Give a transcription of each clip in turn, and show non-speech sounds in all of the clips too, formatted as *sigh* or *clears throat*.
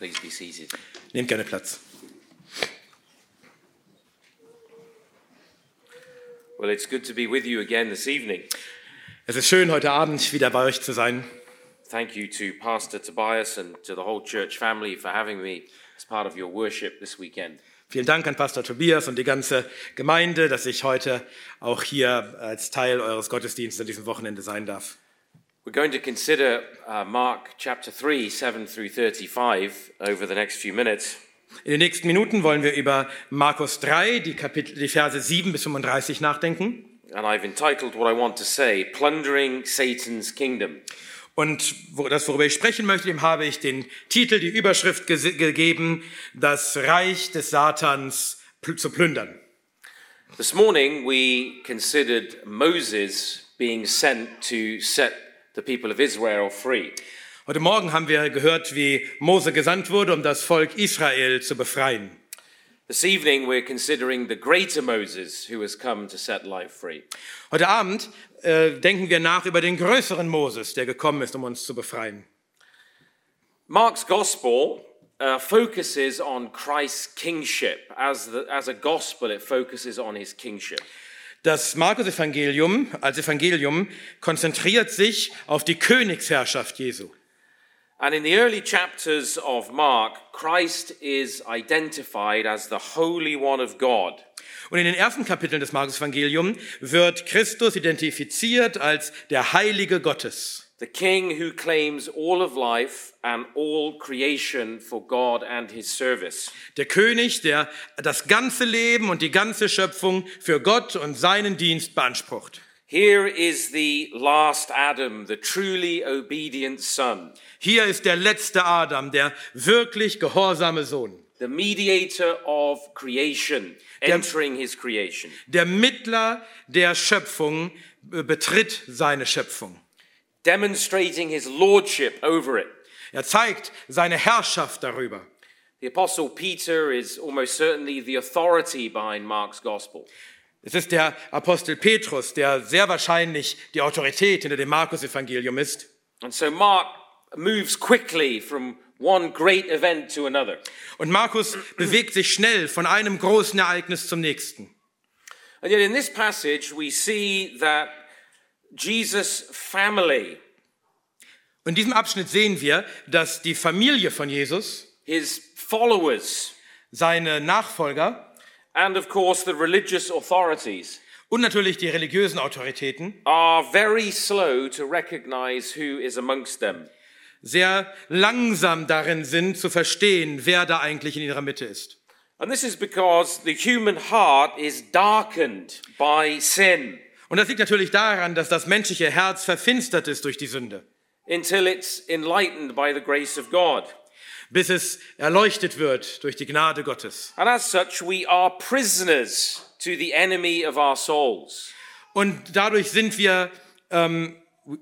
Please be seated. Nehmt gerne Platz. Well, it's good to be with you again this evening. Es ist schön, heute Abend wieder bei euch zu sein. Thank you to Pastor Tobias and to the whole church family for having me as part of your worship this weekend. Vielen Dank an Pastor Tobias und die ganze Gemeinde, dass ich heute auch hier als Teil eures Gottesdienstes an diesem Wochenende sein darf. We're going to consider uh, Mark chapter 3, 7 through 35 over the next few minutes. In den nächsten Minuten wollen wir über Markus 3, die, Kapitel, die Verse 7 bis 35 nachdenken. And I've entitled what I want to say Plundering Satan's Kingdom. Und das, worüber ich sprechen möchte, dem habe ich den Titel, die Überschrift gegeben, das Reich des Satans zu plündern. This morning we considered Moses being sent to set the people of Israel free. Heute Morgen haben wir gehört, wie Mose gesandt wurde, um das Volk Israel zu befreien. This evening we're considering the greater Moses who has come to set life free. Heute Abend äh, denken wir nach über den größeren Moses, der gekommen ist, um uns zu befreien. Mark's gospel uh, focuses on Christ's kingship. As, the, as a gospel, it focuses on his kingship. Das Markus-Evangelium als Evangelium konzentriert sich auf die Königsherrschaft Jesu. And in the early chapters of Mark, Christ is identified as the Holy One of God. Und in den ersten Kapiteln des Markus-Evangelium wird Christus identifiziert als der Heilige Gottes. The king who claims all of life and all creation for God and his service. Der König, der das ganze Leben und die ganze Schöpfung für Gott und seinen Dienst beansprucht. Here is the last Adam, the truly obedient son, Hier ist der letzte Adam, der wirklich gehorsame Sohn. the mediator of creation, entering his creation. Der Mittler der Schöpfung äh, betritt seine Schöpfung. Demonstrating his lordship over it. Er zeigt seine Herrschaft darüber. The Apostle Peter is almost certainly the authority behind Mark's gospel. Es ist der Apostel Petrus, der sehr wahrscheinlich die Autorität hinter dem Markus-Evangelium ist. And so Mark moves quickly from one great event to another. Und Markus *clears throat* bewegt sich schnell von einem großen Ereignis zum nächsten. And yet in this passage, we see that Jesus' family, in diesem Abschnitt sehen wir, dass die Familie von Jesus, his followers, seine Nachfolger and of course the religious authorities und natürlich die religiösen Autoritäten are very slow to recognize who is amongst them. sehr langsam darin sind zu verstehen, wer da eigentlich in ihrer Mitte ist. And this is because the human heart is darkened by sin. Und das liegt natürlich daran, dass das menschliche Herz verfinstert ist durch die Sünde, until it's enlightened by the grace of God. bis es erleuchtet wird durch die Gnade Gottes. And as such, we are prisoners to the enemy of our souls. Und dadurch sind wir, ähm,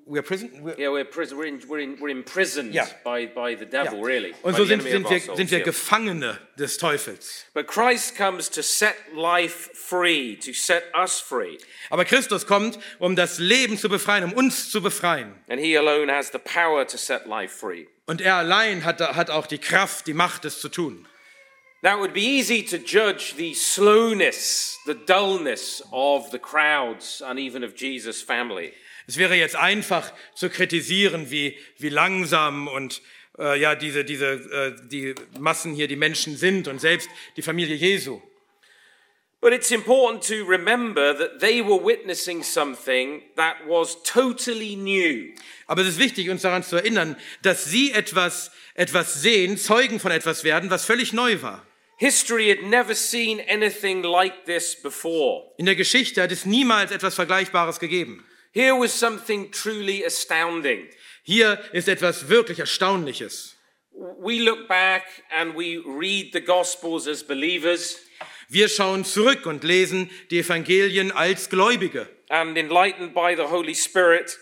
we are prison, we- Yeah, we're, pris- we're, in, we're, in, we're imprisoned Yeah. by, by the devil, really. Und so sind, sind, wir, sind wir yeah. Gefangene des Teufels. But Christ comes to set life free, to set us free. Aber Christus kommt, um das Leben zu befreien, um uns zu befreien. And he alone has the power to set life free. Und er allein hat, hat auch die Kraft, die Macht, es zu tun. Now, it would be easy to judge the slowness, the dullness of the crowds and even of Jesus' family. Es wäre jetzt einfach zu kritisieren, wie, wie langsam und äh, ja, diese, diese, äh, die Massen hier, die Menschen sind und selbst die Familie Jesu. But it's important to remember that they were witnessing something that was totally new. Aber es ist wichtig, uns daran zu erinnern, dass sie etwas, etwas sehen, Zeugen von etwas werden, was völlig neu war. History had never seen anything like this before. In der Geschichte hat es niemals etwas Vergleichbares gegeben. Here was something truly astounding. Hier ist etwas wirklich Erstaunliches. We look back and we read the Gospels as believers, Wir schauen zurück und lesen die Evangelien als Gläubige. and enlightened by the Holy Spirit,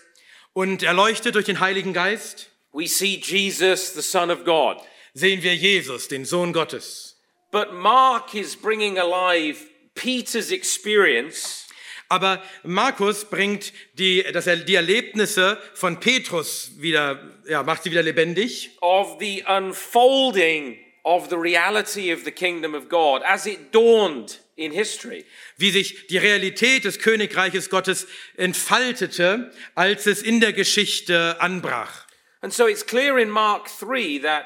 Und erleuchtet durch den Heiligen Geist we see Jesus, the Son of God. sehen wir Jesus, den Sohn Gottes. But Mark is bringing alive Peter's experience Aber Markus bringt die, das, die Erlebnisse von Petrus wieder, ja, macht sie wieder lebendig. of the unfolding of the reality of the kingdom of God as it dawned in history. Wie sich die Realität des Königreiches Gottes entfaltete, als es in der Geschichte anbrach. And so it's clear in Mark 3 that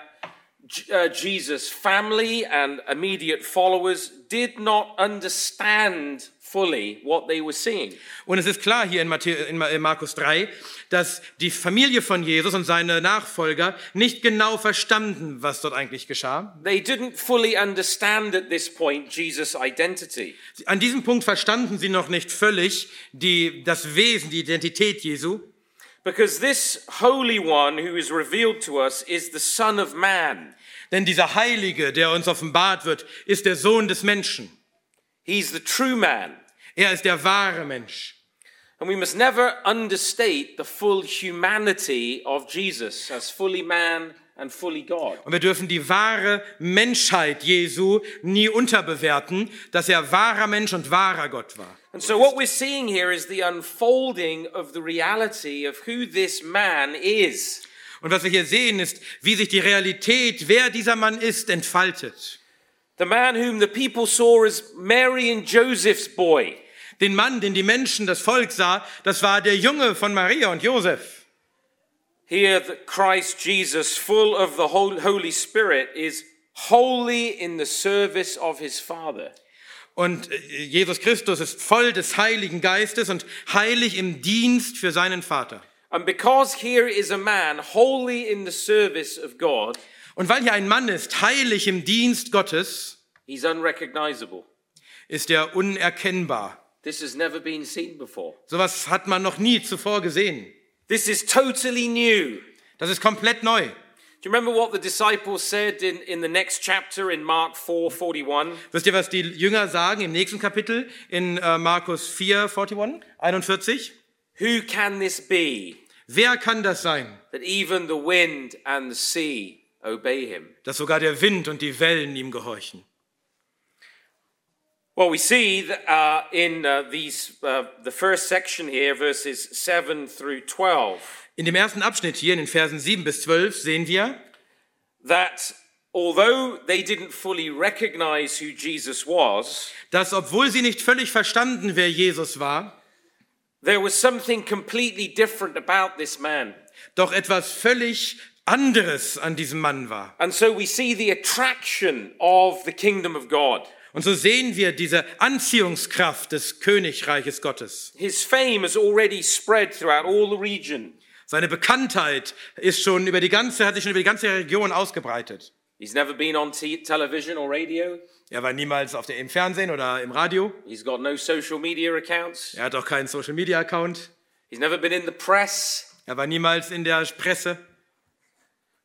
uh, Jesus' family and immediate followers did not understand fully what they were seeing. Und es ist klar hier in, Matthä in Ma- in Markus 3, dass die Familie von Jesus und seine Nachfolger nicht genau verstanden, was dort eigentlich geschah. They didn't fully understand at this point Jesus' identity. An diesem Punkt verstanden sie noch nicht völlig die, das Wesen, die Identität Jesu. Because this Holy One who is revealed to us is the Son of Man. Denn dieser Heilige, der uns offenbart wird, ist der Sohn des Menschen. He's the true man. Er ist der wahre Mensch. And we must never understate the full humanity of Jesus as fully man and fully God. Und wir dürfen die wahre Menschheit Jesu nie unterbewerten, dass er wahrer Mensch und wahrer Gott war. And so what we're seeing here is the unfolding of the reality of who this man is. Und was wir hier sehen, ist, wie sich die Realität, wer dieser Mann ist, entfaltet. The man whom the people saw as Mary and Joseph's boy. Den Mann, den die Menschen, das Volk sah, das war der Junge von Maria und Josef. Here, Christ Jesus, full of the Hol- Holy Spirit, is wholly in the service of his Father. Und äh, Jesus Christus ist voll des Heiligen Geistes und heilig im Dienst für seinen Vater. And because here is a man wholly in the service of God, Und weil hier ein Mann ist, heilig im Dienst Gottes, he's unrecognizable. ist er unerkennbar. This has never been seen before. Sowas hat man noch nie zuvor gesehen. This is totally new. Das ist komplett neu. Do you remember what the disciples said in, in the next chapter in Mark 4 41? Wisst ihr, was die Jünger sagen im nächsten Kapitel in äh, Markus 4, 41, 41? Who can this be Wer kann das sein, that even the wind and the sea obey him? dass sogar der Wind und die Wellen ihm gehorchen? Well, we see that, uh, in uh, these, uh, the first section here, verses 7 through 12, In dem ersten Abschnitt hier, in den Versen 7 bis 12, sehen wir, that although they didn't fully recognize who Jesus was, dass obwohl sie nicht völlig verstanden, wer Jesus war, there was something completely different about this man. doch etwas völlig anderes an diesem Mann war. And so we see the attraction of the kingdom of God. Und so sehen wir diese Anziehungskraft des Königreiches Gottes. His fame has already spread throughout all the region. Seine Bekanntheit ist schon über die ganze, hat sich schon über die ganze Region ausgebreitet. He's never been on television or radio. Er war niemals auf der, im Fernsehen oder im Radio. He's got no social media accounts. Er hat auch keinen Social Media Account. He's never been in the press. Er war niemals in der Presse.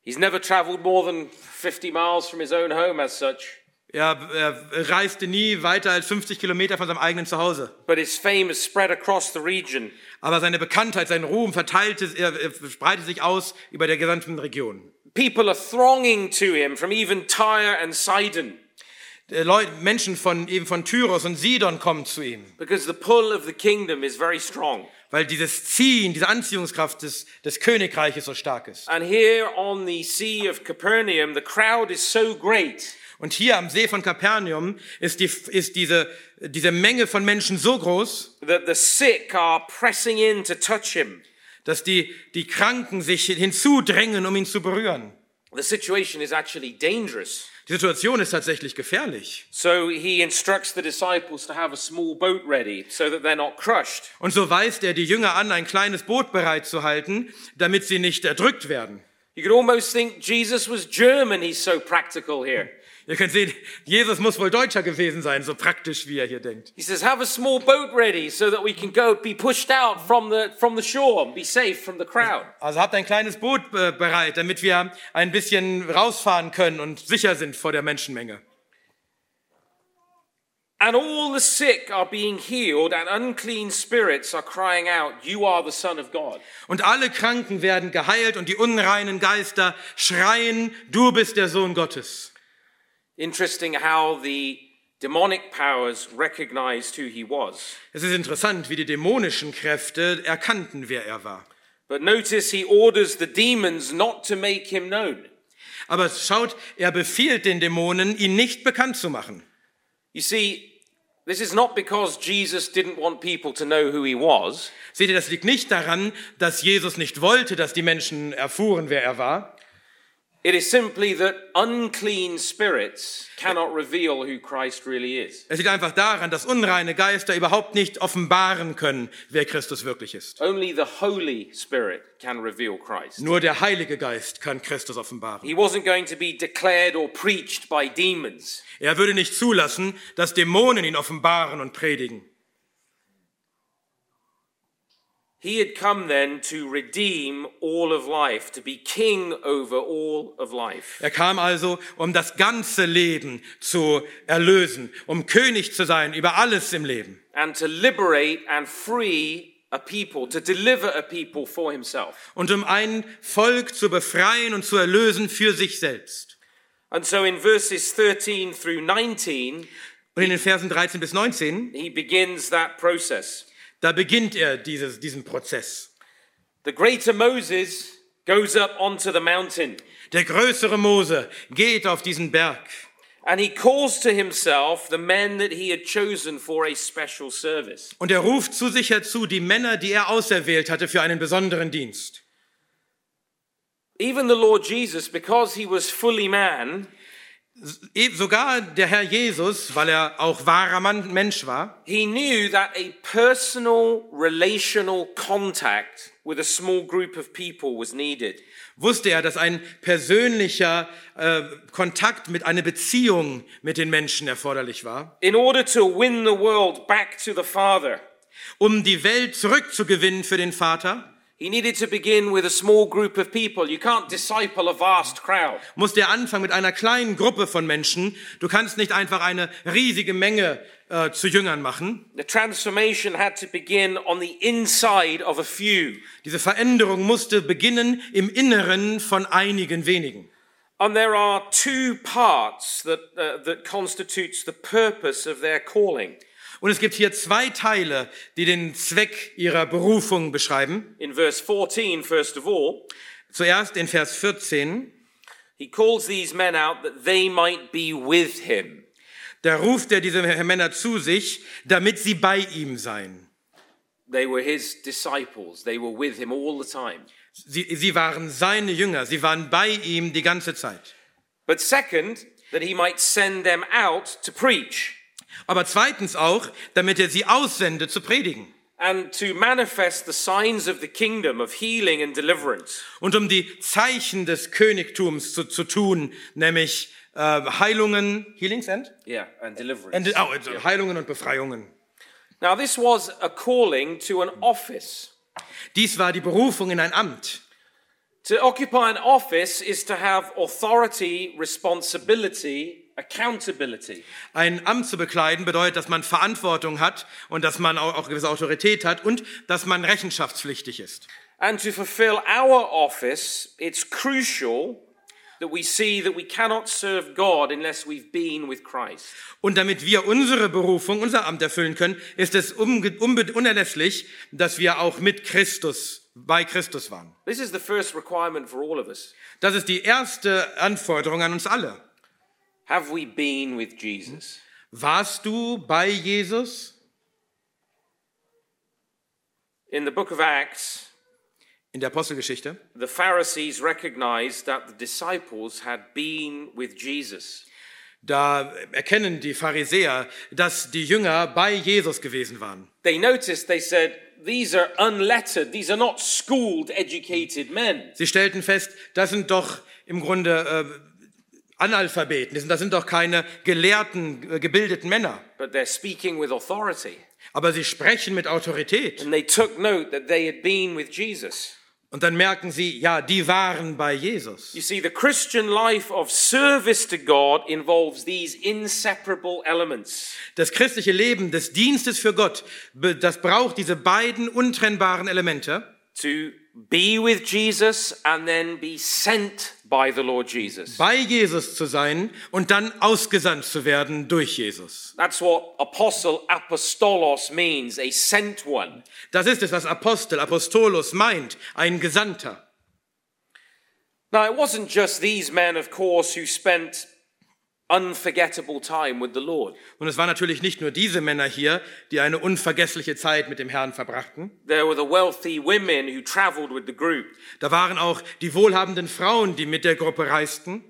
He's never traveled more than 50 miles from his own home as such. Er, er reiste nie weiter als 50 Kilometer von seinem eigenen Zuhause. But his fame has spread across the region. Aber seine Bekanntheit, sein Ruhm verteilte, er, er breitet sich aus über der gesamten Region. People are thronging to him from even Tyre and Sidon Äh, Leute, Menschen von, eben von Tyros und Sidon kommen zu ihm, because the pull of the kingdom is very strong. weil dieses Ziehen, diese Anziehungskraft des, des Königreiches so stark ist. And here on the Sea of Capernaum, the crowd is so great Und hier am See von Kapernaum ist, die, ist diese, diese Menge von Menschen so groß, that the sick are pressing in to touch him. dass die, die Kranken sich hinzudrängen, um ihn zu berühren. The situation is actually dangerous. Die Situation ist tatsächlich gefährlich. So he instructs the disciples to have a small boat ready so that they're not crushed. Und so weist er die Jünger an, ein kleines Boot bereit zu halten, damit sie nicht erdrückt werden. You could almost think Jesus was German, he's so practical here. Ihr könnt sehen, Jesus muss wohl Deutscher gewesen sein, so praktisch wie er hier denkt. He says, Have a small boat ready so that we can go be pushed out from the, from the shore and be safe from the crowd. Also habt ein kleines Boot äh, bereit, damit wir ein bisschen rausfahren können und sicher sind vor der Menschenmenge. And all the sick are being healed, and unclean spirits are crying out, You are the Son of God. Und alle Kranken werden geheilt und die unreinen Geister schreien, du bist der Sohn Gottes. Es ist interessant, wie die dämonischen Kräfte erkannten, wer er war. But notice he orders the demons not to make him known. Aber schaut, er befiehlt den Dämonen, ihn nicht bekannt zu machen. You see, this is not because Jesus didn't want people to know who he was. Seht ihr, das liegt nicht daran, dass Jesus nicht wollte, dass die Menschen erfuhren, wer er war. It is simply that unclean spirits cannot reveal who Christ really is. Es liegt einfach daran, dass unreine Geister überhaupt nicht offenbaren können, wer Christus wirklich ist. Only the Holy Spirit can reveal Christ. Nur der Heilige Geist kann Christus offenbaren. He wasn't going to be declared or preached by demons. Er würde nicht zulassen, dass Dämonen ihn offenbaren und predigen. He had come then to redeem all of life, to be king over all of life. Er kam also, um das ganze Leben zu erlösen, um König zu sein über alles im Leben and to liberate and free a people, to deliver a people for himself. und um ein Volk zu befreien und zu erlösen für sich selbst. And so in verses 13 through 19, Und in den Versen 13 bis 19, he begins that process. Da beginnt er dieses, diesen Prozess. The greater Moses goes up onto the mountain Der größere Mose geht auf diesen Berg and he calls to himself the men that he had chosen for a special service. und er ruft zu sich herzu die Männer, die er auserwählt hatte für einen besonderen Dienst. Even the Lord Jesus, because he was fully man, Sogar der Herr Jesus, weil er auch wahrer Mann, Mensch war, he knew that a personal relational contact with a small group of people was needed. wusste er, dass ein persönlicher äh, Kontakt mit einer Beziehung mit den Menschen erforderlich war, In order to win the world back to the Father, um die Welt zurückzugewinnen für den Vater. He needed to begin with a small group of people. You can't disciple a vast crowd. Musste er anfangen mit einer kleinen Gruppe von Menschen. Du kannst nicht einfach eine riesige Menge äh, zu Jüngern machen. The transformation had to begin on the inside of a few. Diese Veränderung musste beginnen im Inneren von einigen wenigen. And there are two parts that, uh, that constitutes the purpose of their calling. Und es gibt hier zwei Teile, die den Zweck ihrer Berufung beschreiben. In verse 14, first of all, Zuerst in Vers 14, he calls these men out that they might be with him. da ruft er diese Männer zu sich, damit sie bei ihm seien. They were his disciples. They were with him all the time. Sie, sie waren seine Jünger, sie waren bei ihm die ganze Zeit. But second, that he might send them out to preach Aber zweitens auch, damit er sie aussende zu predigen and to manifest the signs of the kingdom of healing and deliverance. und um die Zeichen des Königtums zu, zu tun, nämlich äh, Heilungen, Healings and? Yeah, and deliverance. and oh, also Heilungen und Befreiungen. now, this was a calling to an office. Dies war die Berufung in ein Amt. To occupy an office is to have authority, responsibility. Ein Amt zu bekleiden bedeutet, dass man Verantwortung hat und dass man auch, auch gewisse Autorität hat und dass man rechenschaftspflichtig ist. And to fulfill our office, it's crucial that we see that we cannot serve God unless we've been with Christ. Und damit wir unsere Berufung, unser Amt erfüllen können, ist es unerlässlich, dass wir auch mit Christus, bei Christus waren. This is the first requirement for all of us. Das ist die erste Anforderung an uns alle. Have we been with Jesus? Warst du bei Jesus? In the book of Acts, In der Apostelgeschichte. the Pharisees recognized that the disciples had been with Jesus. Da erkennen die Pharisäer, dass die Jünger bei Jesus gewesen waren. They noticed, they said, these are unlettered, these are not schooled, educated men. Sie stellten fest, das sind doch im Grunde äh, Analphabeten, das sind, doch keine gelehrten, äh, gebildeten Männer. But they're speaking with authority. Aber sie sprechen mit Autorität. And they took note that they had been with Jesus. Und dann merken sie, ja, die waren bei Jesus. You see, the Christian life of service to God involves these inseparable elements. Das christliche Leben des Dienstes für Gott, das braucht diese beiden untrennbaren Elemente. To be with Jesus and then be sent by the Lord Jesus. bei Jesus zu sein und dann ausgesandt zu werden durch Jesus. That's what apostle apostolos means, a sent one. Das ist es, was Apostel, Apostolos meint, ein Gesandter. Now, it wasn't just these men, of course, who spent unforgettable time with the Lord. Und es waren natürlich nicht nur diese Männer hier, die eine unvergessliche Zeit mit dem Herrn verbrachten. There were the wealthy women who traveled with the group. Da waren auch die wohlhabenden Frauen, die mit der Gruppe reisten.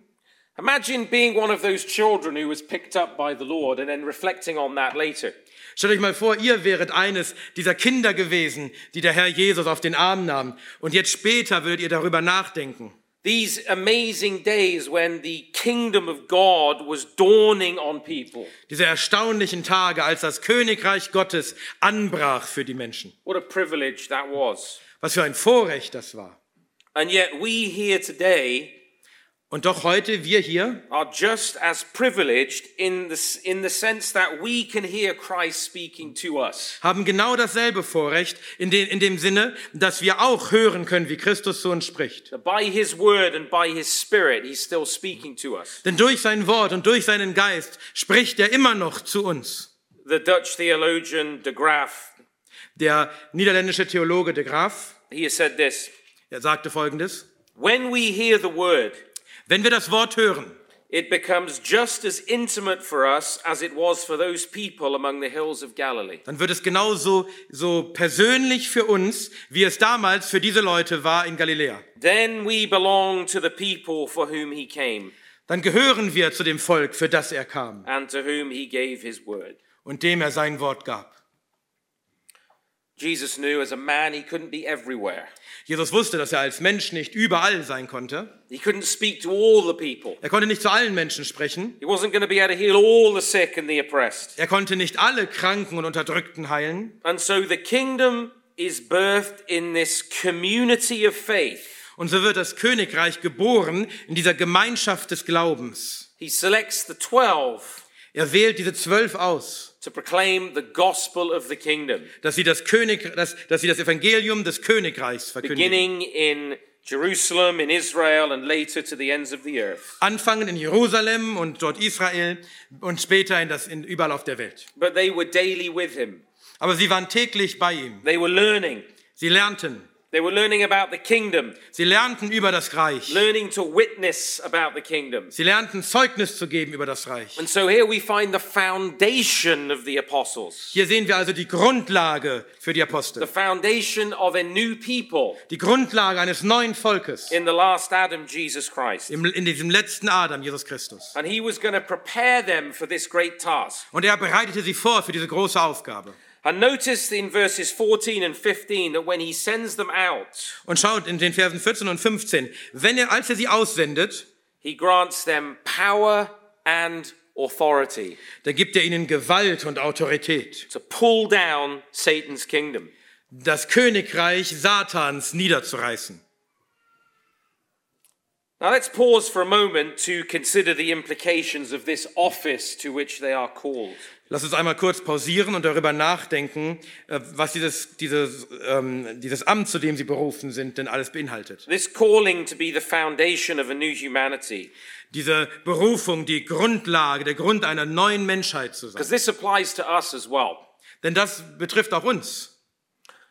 Imagine being one of those children who was picked up by the Lord and then reflecting on that later. Stellt euch mal vor, ihr wäret eines dieser Kinder gewesen, die der Herr Jesus auf den Arm nahm. Und jetzt später würdet ihr darüber nachdenken. These amazing days when the kingdom of God was dawning on people. Diese erstaunlichen Tage, als das Königreich Gottes anbrach für die Menschen. What a privilege that was. Was für ein Vorrecht das war. And yet, we here today Und doch heute, wir hier, are just as privileged in the, in the sense that we can hear Christ speaking to us. haben genau dasselbe Vorrecht in, den, in dem Sinne, dass wir auch hören können, wie Christus zu uns spricht. By his word and by his spirit, he's still speaking to us. Denn durch sein Wort und durch seinen Geist spricht er immer noch zu uns. The Dutch theologian de Graaf, Der niederländische Theologe de Graaf, he said this er sagte folgendes, When we hear the word, wenn wir das Wort hören, it becomes just as intimate for us as it was for those people among the hills of Galilee. dann wird es genauso so persönlich für uns, wie es damals für diese Leute war in Galiläa. Then we belong to the people for whom he came Dann gehören wir zu dem Volk, für das er kam and to whom he gave his word. und dem er sein Wort gab. Jesus knew as a man he couldn't be everywhere. Jesus wusste, dass er als Mensch nicht überall sein konnte. He couldn't speak to all the people. Er konnte nicht zu allen Menschen sprechen. He wasn't going to be able to heal all the sick and the oppressed. Er konnte nicht alle Kranken und Unterdrückten heilen. And so the kingdom is birthed in this community of faith. Und so wird das Königreich geboren in dieser Gemeinschaft des Glaubens. He selects the 12 Er wählt diese zwölf aus, to proclaim the gospel of the kingdom, dass sie das, König, dass, dass sie das Evangelium des Königreichs verkündigen. beginning in Jerusalem, in Israel, and later to the ends of the earth. Anfangen in Jerusalem und dort Israel und später in das, in, überall auf der Welt. But they were daily with him. Aber sie waren täglich bei ihm. They were learning. Sie lernten. They were learning about the kingdom, Sie lernten über das Reich. learning to witness about the kingdom. Sie lernten Zeugnis zu geben über das Reich. And so here we find the foundation of the apostles, Hier sehen wir also die Grundlage für die the Apostel. foundation of a new people Die Grundlage eines neuen Volkes in the last Adam, Jesus Christ. im, in diesem letzten Adam, Jesus Christus. And he was going to prepare them for this great task. Und er bereitete sie vor für diese große Aufgabe. And notice in verses 14 and 15 that when he sends them out, Und schaut in den Versen 14 und 15, wenn er, als er sie aussendet, he grants them power and authority da gibt er ihnen Gewalt und Autorität, to pull down Satan's kingdom. das Königreich Satans niederzureißen. Now let's pause for a moment to consider the implications of this office to which they are called. Lass uns einmal kurz pausieren und darüber nachdenken, äh, was dieses, dieses, ähm, dieses Amt, zu dem sie berufen sind, denn alles beinhaltet. This calling to be the foundation of a new humanity, Diese Berufung, die Grundlage, der Grund einer neuen Menschheit zu sein. because this applies to us as well. Denn das betrifft auch uns.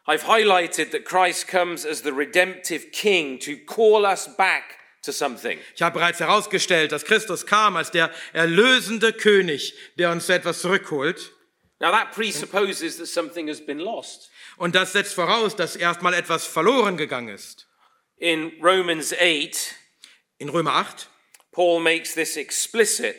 I've highlighted that Christ comes as the redemptive king to call us back. Ich habe bereits herausgestellt, dass Christus kam als der erlösende König, der uns etwas zurückholt. Now that presupposes that something has been lost. Und das setzt voraus, dass erstmal etwas verloren gegangen ist. In Romans 8, In Römer 8, Paul makes this explicit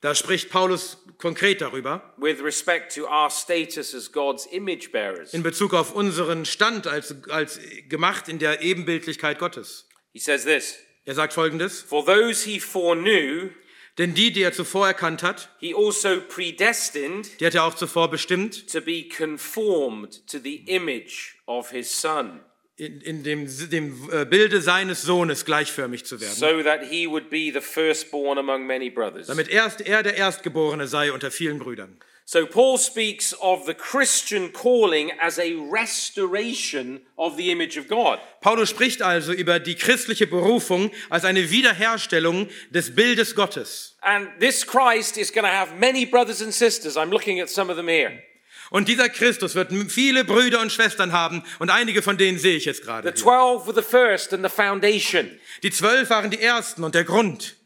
da spricht Paulus konkret darüber, with respect to our status as God's image bearers. in Bezug auf unseren Stand als, als gemacht in der Ebenbildlichkeit Gottes. He says this Er sagt folgendes, For those he foreknew, denn die, die er zuvor erkannt hat, he also predestined die hat er auch zuvor bestimmt, to be conformed to the image of his son, in, in dem, dem äh, Bilde seines Sohnes gleichförmig zu werden. so that he would be the firstborn among many brothers. damit erst er der Erstgeborene sei unter vielen Brüdern. So Paul speaks of the Christian calling as a restoration of the image of God. Paulus spricht also über die christliche Berufung als eine Wiederherstellung des Bildes Gottes. And this Christ is going to have many brothers and sisters. I'm looking at some of them here. Und dieser Christus wird viele Brüder und Schwestern haben und einige von denen sehe ich jetzt gerade. The hier. 12 were the first and the foundation. Die zwölf waren die ersten und der Grund.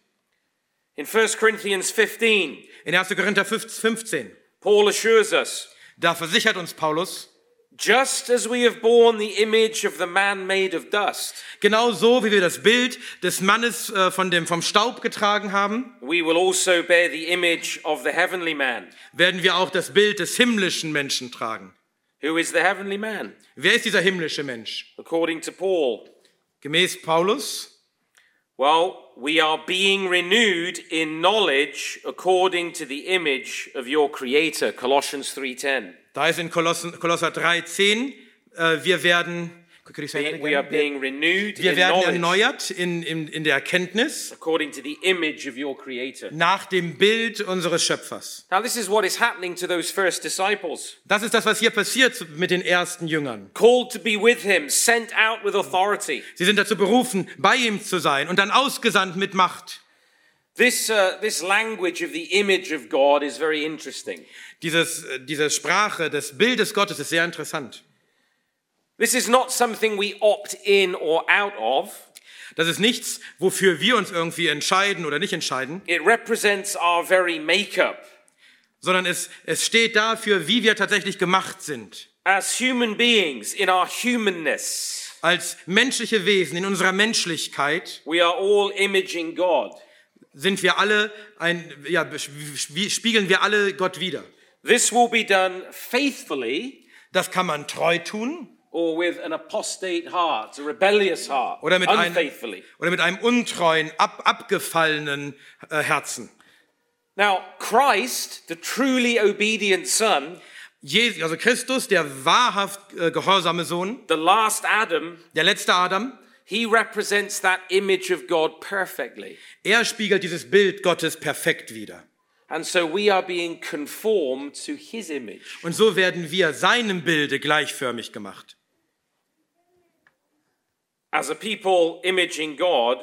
In 1 Corinthians 15, In 1. Korinther 15, Paul assures us, da versichert uns Paulus, just as we have borne the image of the man made of dust, genau so wie wir das Bild des Mannes äh, von dem, vom Staub getragen haben, we will also bear the image of the heavenly man. werden wir auch das Bild des himmlischen Menschen tragen. Who is the heavenly man? Wer ist dieser himmlische Mensch? According to Paul, Gemäß Paulus, well, we are being renewed in knowledge according to the image of your creator, Colossians 3:10. da ist in Kolosser 3,10, äh, wir werden, We are being renewed wir in werden knowledge erneuert in, in, in der Erkenntnis according to the image of your creator. nach dem Bild unseres Schöpfers. Now, this is what is happening to those first disciples. Das ist das, was hier passiert mit den ersten Jüngern. Called to be with him, sent out with authority. Sie sind dazu berufen, bei ihm zu sein und dann ausgesandt mit Macht. This, uh, this language of the image of God is very interesting. Dieses, äh, diese Sprache des Bildes Gottes ist sehr interessant. This is not something we opt in or out of. Das ist nichts, wofür wir uns irgendwie entscheiden oder nicht entscheiden, It represents our very makeup. sondern es, es steht dafür, wie wir tatsächlich gemacht sind. As human beings, in our humanness, Als menschliche Wesen in unserer Menschlichkeit we are all imaging God. sind wir alle ein, ja, sp- spiegeln wir alle Gott wider. This will be done faithfully Das kann man treu tun or with an apostate heart, a rebellious heart, oder mit, einem, unfaithfully. oder mit einem untreuen, ab, abgefallenen äh, Herzen. Now, Christ, the truly obedient Son, Je, also Christus, der wahrhaft äh, gehorsame Sohn, the last Adam, der letzte Adam, he represents that image of God perfectly. er spiegelt dieses Bild Gottes perfekt wider. And so we are being conformed to his image. Und so werden wir seinem Bilde gleichförmig gemacht. As a people imaging God,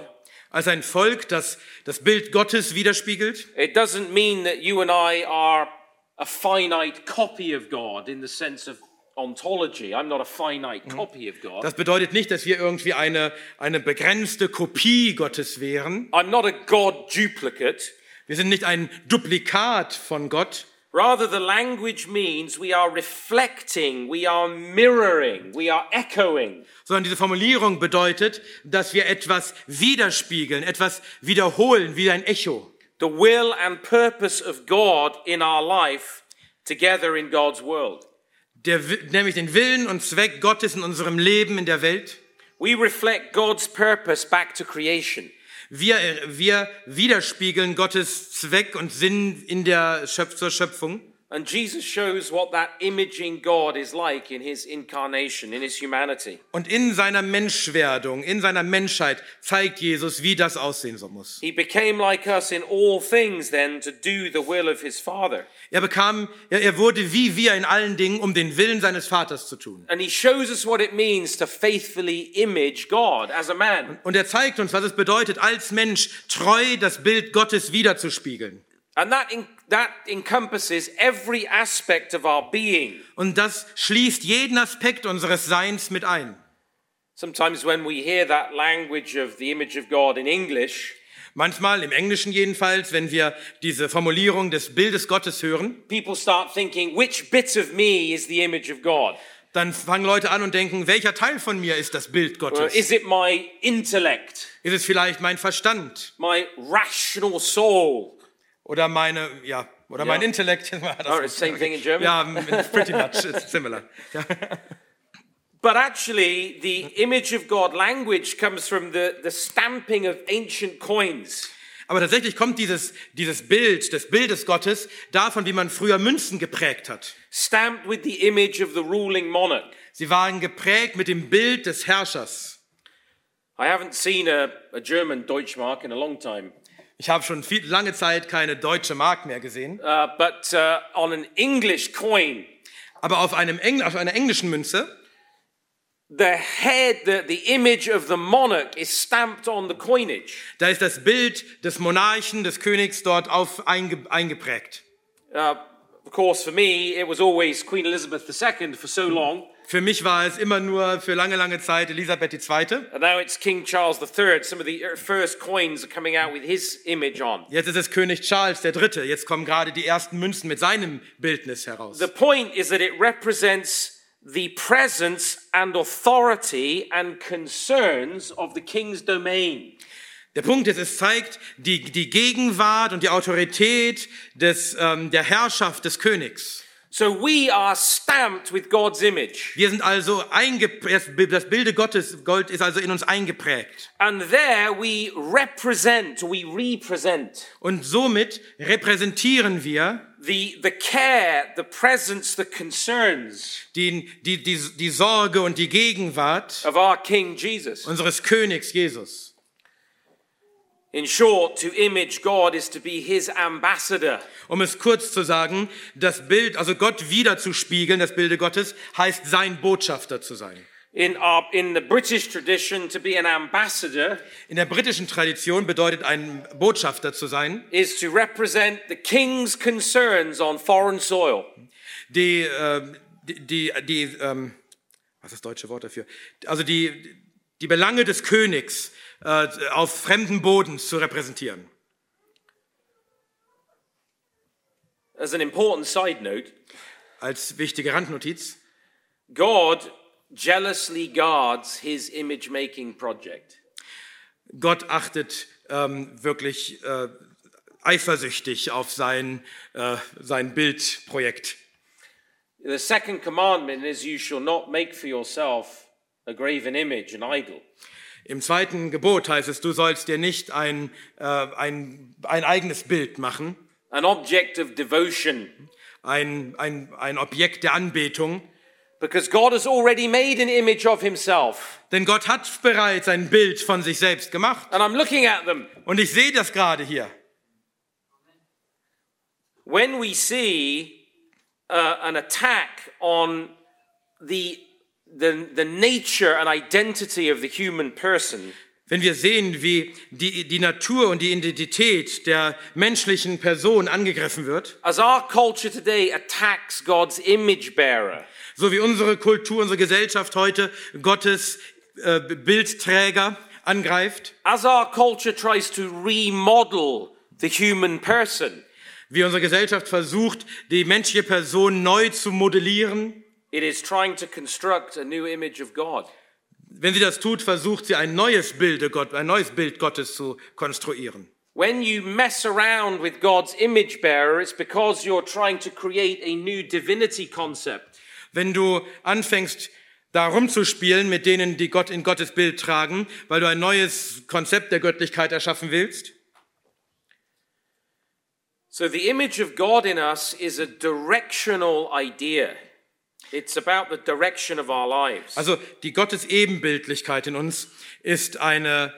Als ein Volk, das das Bild Gottes widerspiegelt, it doesn't mean that you and I are a finite copy of God in the sense of ontology. I'm not a finite copy of God. das bedeutet nicht, dass wir irgendwie eine, eine begrenzte Kopie Gottes wären. I'm not a God duplicate. Wir sind nicht ein Duplikat von Gott, Rather, the language means we are reflecting, we are mirroring, we are echoing sondern diese Formulierung bedeutet, dass wir etwas widerspiegeln, etwas wiederholen, wie ein Echo. the will and purpose of God in our life together in God's world. Der, nämlich den Willen und Zweck Gottes in unserem Leben in der Welt. We reflect God's purpose back to creation. Wir, wir widerspiegeln Gottes Zweck und Sinn in der Schöpf zur Schöpfung. And Jesus shows what that imaging God is like in his incarnation, in his humanity. Und in seiner Menschwerdung, in seiner Menschheit zeigt Jesus, wie das aussehen so muss. He became like us in all things then to do the will of his Father. Er bekam, er, er wurde wie wir in allen Dingen, um den Willen seines Vaters zu tun. And he shows us what it means to faithfully image God as a man. Und er zeigt uns, was es bedeutet, als Mensch treu das Bild Gottes wiederzuspiegeln. And that, that encompasses every aspect of our being. Und das schließt jeden Aspekt unseres Seins mit ein. Sometimes when we hear that language of the image of God in English, Manchmal, im Englischen jedenfalls, wenn wir diese Formulierung des Bildes Gottes hören, people start thinking, which bit of me is the image of God? dann fangen Leute an und denken, welcher Teil von mir ist das Bild Or Gottes? is it my intellect, Ist es vielleicht mein Verstand my rational soul? Oder meine, ja, oder mein Ja. Intellekt? *laughs* Or same thing in German? Ja, pretty much, it's similar. *laughs* But actually, the image of God language comes from the, the stamping of ancient coins. Aber tatsächlich kommt dieses, dieses Bild des Bildes Gottes davon, wie man früher Münzen geprägt hat. stamped with the image of the ruling monarch. Sie waren geprägt mit dem Bild des Herrschers. I haven't seen a, a German Deutschmark in a long time. Ich habe schon viel, lange Zeit keine deutsche Mark mehr gesehen. uh, but uh, on an English coin, Aber auf, einem Engl auf einer englischen Münze, the head, the, the image of the monarch is stamped on the coinage. da ist das Bild des Monarchen, des Königs dort auf einge eingeprägt. Uh, of course, for me, it was always Queen Elizabeth II for so long, Für mich war es immer nur für lange, lange Zeit Elisabeth II. and now it's King Charles III. Some of the first coins are coming out with his image on. Jetzt ist es König Charles III. Jetzt kommen gerade die ersten Münzen mit seinem Bildnis heraus. The point is that it represents the presence and authority and concerns of the king's domain. Der Punkt ist, es zeigt die, die Gegenwart und die Autorität des, ähm, der Herrschaft des Königs. So we are stamped with God's image. Wir sind also eingeprägt, das Bilde Gottes, Gold ist also in uns eingeprägt. And there we represent, we represent Und somit repräsentieren wir the, the care, the presence, the concerns die, die, die, die Sorge und die Gegenwart of our King Jesus. unseres Königs Jesus. In short, to image God is to be his ambassador. Um es kurz zu sagen, das Bild, also Gott wiederzuspiegeln, das Bilde Gottes, heißt sein Botschafter zu sein. In, our, in the British tradition, to be an ambassador In der britischen Tradition bedeutet ein Botschafter zu sein, is to represent the king's concerns on foreign soil. die, äh, die, die, die ähm, was ist das deutsche Wort dafür? Also die, die Belange des Königs äh, auf fremden Boden zu repräsentieren. As an important side note, Als wichtige Randnotiz. God jealously guards his image making project. Gott achtet ähm, wirklich äh, eifersüchtig auf sein, äh, sein Bildprojekt. The second commandment is you shall not make for yourself a graven image, an idol. Im zweiten Gebot heißt es, du sollst dir nicht ein, äh, ein, ein eigenes Bild machen, an object of devotion, ein, ein, ein Objekt der Anbetung, because God has already made an image of himself. denn Gott hat bereits ein Bild von sich selbst gemacht. And I'm looking at them. Und ich sehe das gerade hier. When we see uh, an attack on the, the, the nature and identity of the human person, Wenn wir sehen, wie die, die Natur und die Identität der menschlichen Person angegriffen wird, as our culture today attacks God's image bearer, so wie unsere Kultur, unsere Gesellschaft heute Gottes äh, Bildträger angreift, as our culture tries to remodel the human person, wie unsere Gesellschaft versucht, die menschliche Person neu zu modellieren, it is trying to construct a new image of God. wenn sie das tut, versucht sie ein neues Bild, Gott, ein neues Bild Gottes zu konstruieren. When you mess around with God's image bearer, it's because you're trying to create a new divinity concept. Wenn du anfängst, da rumzuspielen mit denen, die Gott in Gottes Bild tragen, weil du ein neues Konzept der Göttlichkeit erschaffen willst, So the image of God in us is a directional idea. Also die Gottes Ebenbildlichkeit in uns ist eine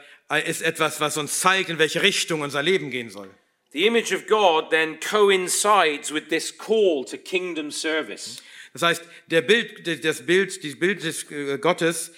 ist etwas, was uns zeigt, in welche Richtung unser Leben gehen soll. The image of God then coincides with this call to kingdom service. Das heißt, der Bild, das Bild, das Bild des äh, Gottes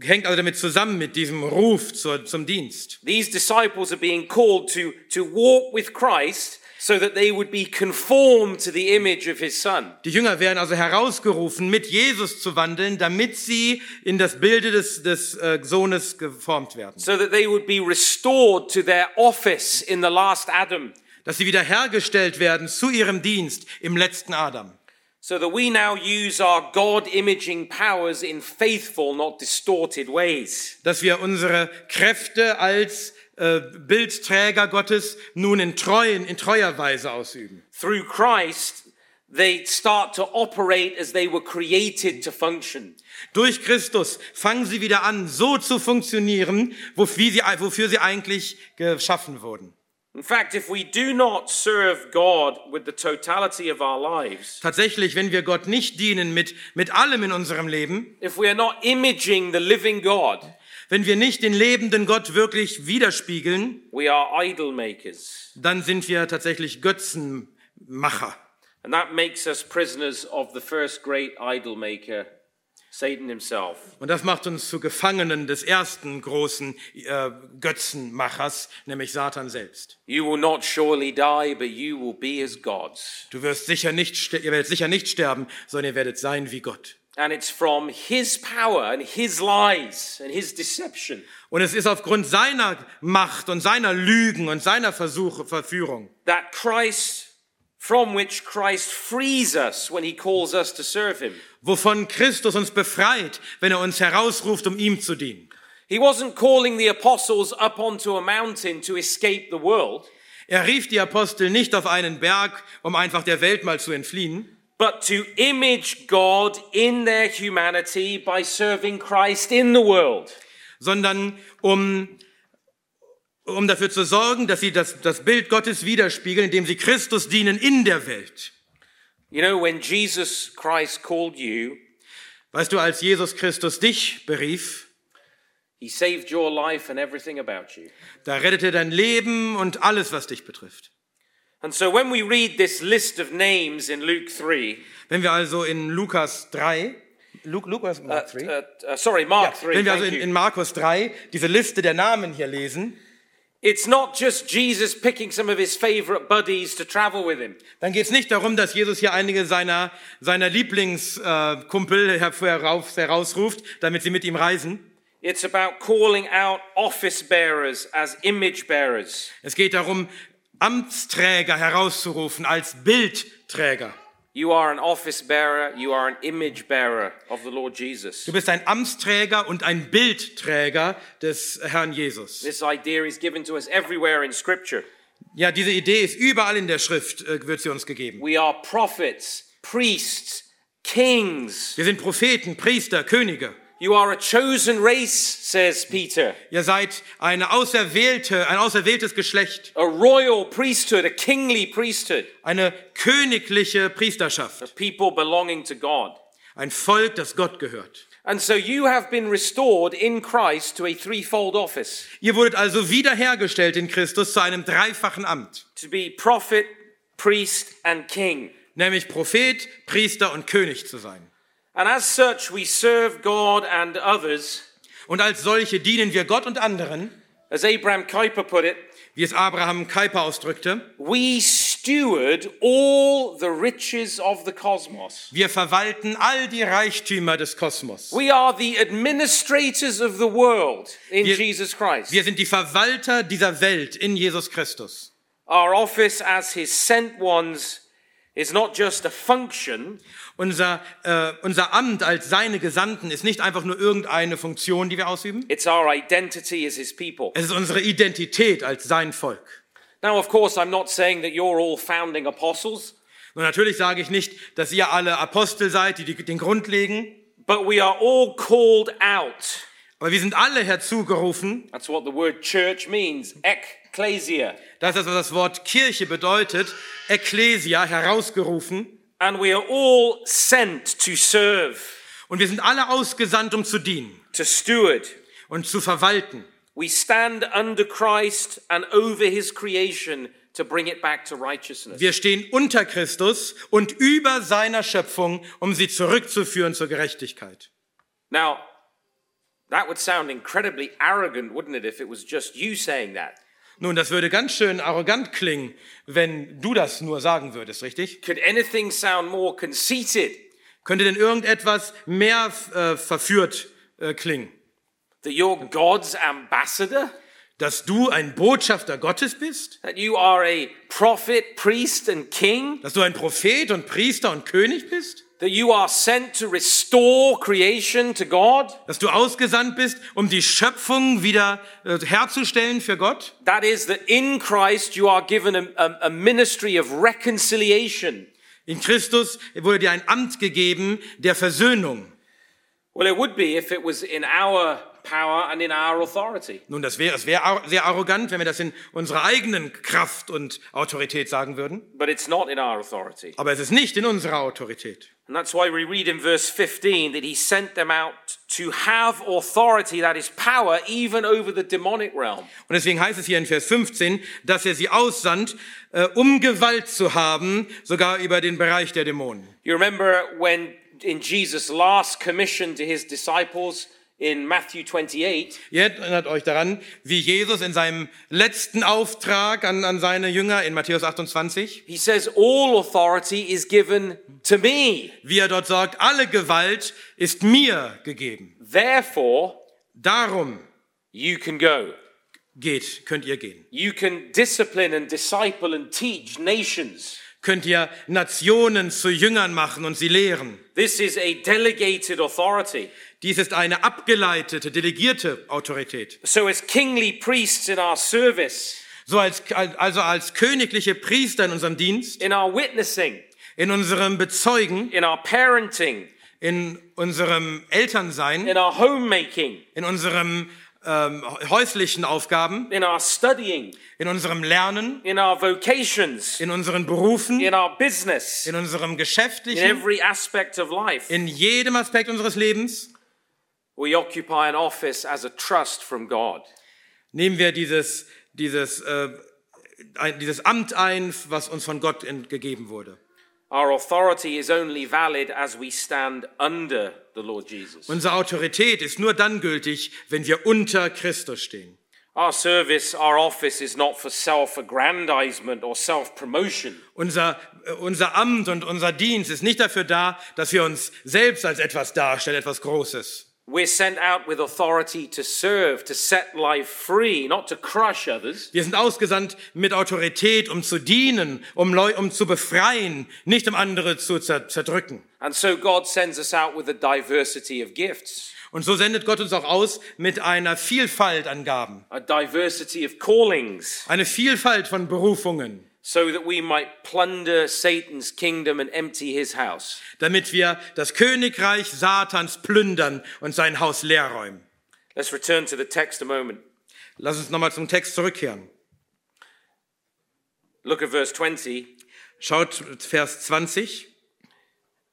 hängt also damit zusammen mit diesem Ruf zur, zum Dienst. These disciples are being called to, to walk with Christ so that they would be conformed to the image of his son. Die Jünger werden also herausgerufen, mit Jesus zu wandeln, damit sie in das Bilde des, des äh, Sohnes geformt werden. So that they would be restored to their office in the last Adam. Dass sie wiederhergestellt werden zu ihrem Dienst im letzten Adam. So that we now use our God imaging powers in faithful, not distorted ways. Dass wir unsere Kräfte als äh, Bildträger Gottes nun in treuen, in treuer Weise ausüben. Through Christ, they start to operate as they were created to function. Durch Christus fangen sie wieder an, so zu funktionieren, wofür sie, wofür sie eigentlich geschaffen wurden. In fact, if we do not serve God with the totality of our lives, Tatsächlich, wenn wir Gott nicht dienen mit, mit allem in unserem Leben, if we are not imaging the living God, Wenn wir nicht den lebenden Gott wirklich widerspiegeln, we are idol makers. dann sind wir tatsächlich Götzenmacher. And that makes us prisoners of the first great idol maker, Satan himself. Und das macht uns zu Gefangenen des ersten großen äh, Götzenmachers, nämlich Satan selbst. You will not surely die, but you will be as gods. Du wirst sicher nicht, ihr werdet sicher nicht sterben, sondern ihr werdet sein wie Gott. And it's from his power and his lies and his deception Und es ist aufgrund seiner Macht und seiner Lügen und seiner Versuche, Verführung, that Christ, from which Christ frees us when he calls us to serve him. wovon Christus uns befreit, wenn er uns herausruft, um ihm zu dienen. He wasn't calling the apostles up onto a mountain to escape the world, Er rief die Apostel nicht auf einen Berg, um einfach der Welt mal zu entfliehen, but to image God in their humanity by serving Christ in the world. sondern um, um dafür zu sorgen, dass sie das, das Bild Gottes widerspiegeln, indem sie Christus dienen in der Welt. You know, when Jesus Christ called you, Weißt du, als Jesus Christus dich berief, he saved your life and everything about you. da rettete dein Leben und alles, was dich betrifft. And so when we read this list of names in Luke 3, Wenn wir also in Lukas 3, Lu Lukas uh, Mark 3? uh, uh, sorry, Mark 3, Wenn wir also in, in Markus 3 diese Liste der Namen hier lesen, it's not just Jesus picking some of his favorite buddies to travel with him. dann geht es nicht darum, dass Jesus hier einige seiner, seiner Lieblingskumpel äh, Kumpel herauf, herausruft, damit sie mit ihm reisen. It's about calling out office bearers as image bearers. Es geht darum, Amtsträger herauszurufen als Bildträger. You are an office bearer, you are an image bearer of the Lord Jesus. Du bist ein Amtsträger und ein Bildträger des Herrn Jesus. This idea is given to us everywhere in Scripture. Ja, diese Idee ist überall in der Schrift, äh, wird sie uns gegeben. We are prophets, priests, kings. Wir sind Propheten, Priester, Könige. You are a chosen race, says Peter, Ihr seid eine auserwählte, ein auserwähltes Geschlecht, a royal priesthood, a kingly priesthood, eine königliche Priesterschaft, a people belonging to God. ein Volk, das Gott gehört. And so you have been restored in Christ to a threefold office Ihr wurdet also wiederhergestellt in Christus zu einem dreifachen Amt, to be prophet, priest, and king. nämlich Prophet, Priester und König zu sein. And as such, we serve God and others, Und als solche dienen wir Gott und anderen, as Abraham Kuyper put it, wie es Abraham Kuyper ausdrückte, we steward all the riches of the cosmos. wir verwalten all die Reichtümer des Kosmos. We are the administrators of the world in Wir- Jesus Christ. Wir sind die Verwalter dieser Welt in Jesus Christus. Our office as his sent ones is not just a function, Unser, äh, unser Amt als seine Gesandten ist nicht einfach nur irgendeine Funktion, die wir ausüben. it's our identity as his people. Es ist unsere Identität als sein Volk. Now, of course, I'm not saying that you're all founding apostles, Und natürlich sage ich nicht, dass ihr alle Apostel seid, die die- den Grund legen, but we are all called out. aber wir sind alle herzugerufen. That's what the word church means, ecclesia. Das ist, was das Wort Kirche bedeutet. Ecclesia, herausgerufen. And we are all sent to serve, Und wir sind alle ausgesandt, um zu dienen to steward. und zu verwalten. We stand under Christ and over his creation to bring it back to righteousness. Wir stehen unter Christus und über seiner Schöpfung, um sie zurückzuführen zur Gerechtigkeit. Now, that would sound incredibly arrogant, wouldn't it, if it was just you saying that? Nun, das würde ganz schön arrogant klingen, wenn du das nur sagen würdest, richtig? Could anything sound more conceited Könnte denn irgendetwas mehr äh, verführt äh, klingen? that you're God's ambassador? Dass du ein Botschafter Gottes bist? That you are a prophet, priest, and king? Dass du ein Prophet und Priester und König bist? That you are sent to restore creation to God? Dass du ausgesandt bist, um die Schöpfung wieder äh, herzustellen für Gott? That is, that in Christ you are given a, a, a ministry of reconciliation. In Christus wurde dir ein Amt gegeben der Versöhnung. Well, it would be if it was in our power and in our authority. Nun, das wäre ar- sehr arrogant, wenn wir das in unserer eigenen Kraft und Autorität sagen würden. But it's not in our authority. Aber es ist nicht in unserer Autorität. And that's why we read in verse 15 that he sent them out to have authority, that is power, even over the demonic realm. Und deswegen heißt es hier in Vers 15, dass er sie aussandt, äh, um Gewalt zu haben, sogar über den Bereich der Dämonen. You remember when in Jesus' last commission to his disciples in Matthew 28, Ihr erinnert euch daran, wie Jesus in seinem letzten Auftrag an, an seine Jünger in Matthäus 28, he says, All authority is given to me. wie er dort sagt, alle Gewalt ist mir gegeben. Therefore, Darum you can go. geht, könnt ihr gehen. You can discipline and disciple and teach nations. Könnt ihr Nationen zu Jüngern machen und sie lehren. This is a delegated authority. Dies ist eine abgeleitete, delegierte Autorität. So, as kingly priests in our service, So als, also als königliche Priester in unserem Dienst, in our witnessing, in unserem Bezeugen, in our parenting, in unserem Elternsein, in our homemaking, in unserem ähm, häuslichen Aufgaben, in our studying, in unserem Lernen, in our vocations, in unseren Berufen, in our business, in unserem in Geschäftlichen, every aspect of life. in jedem Aspekt unseres Lebens, We occupy an office as a trust from God. nehmen wir dieses, dieses, äh, ein, dieses Amt ein, was uns von Gott gegeben wurde. Our authority is only valid as we stand under the Lord Jesus. Unsere Autorität ist nur dann gültig, wenn wir unter Christus stehen. Our service, our office is not for self aggrandizement or self promotion. Unser, äh, unser Amt und unser Dienst ist nicht dafür da, dass wir uns selbst als etwas darstellen, etwas Großes. We're sent out with authority to serve, to set life free, not to crush others. Wir sind ausgesandt mit Autorität, um zu dienen, um, Leu um zu befreien, nicht um andere zu zer zerdrücken. And so God sends us out with a diversity of gifts, Und so sendet Gott uns auch aus mit einer Vielfalt an Gaben, a diversity of callings, eine Vielfalt von Berufungen, so that we might plunder Satan's kingdom and empty his house. damit wir das Königreich Satans plündern und sein Haus leer räumen. Let's return to the text a moment. Lass uns nochmal zum Text zurückkehren. Look at verse 20. Schaut Vers 20.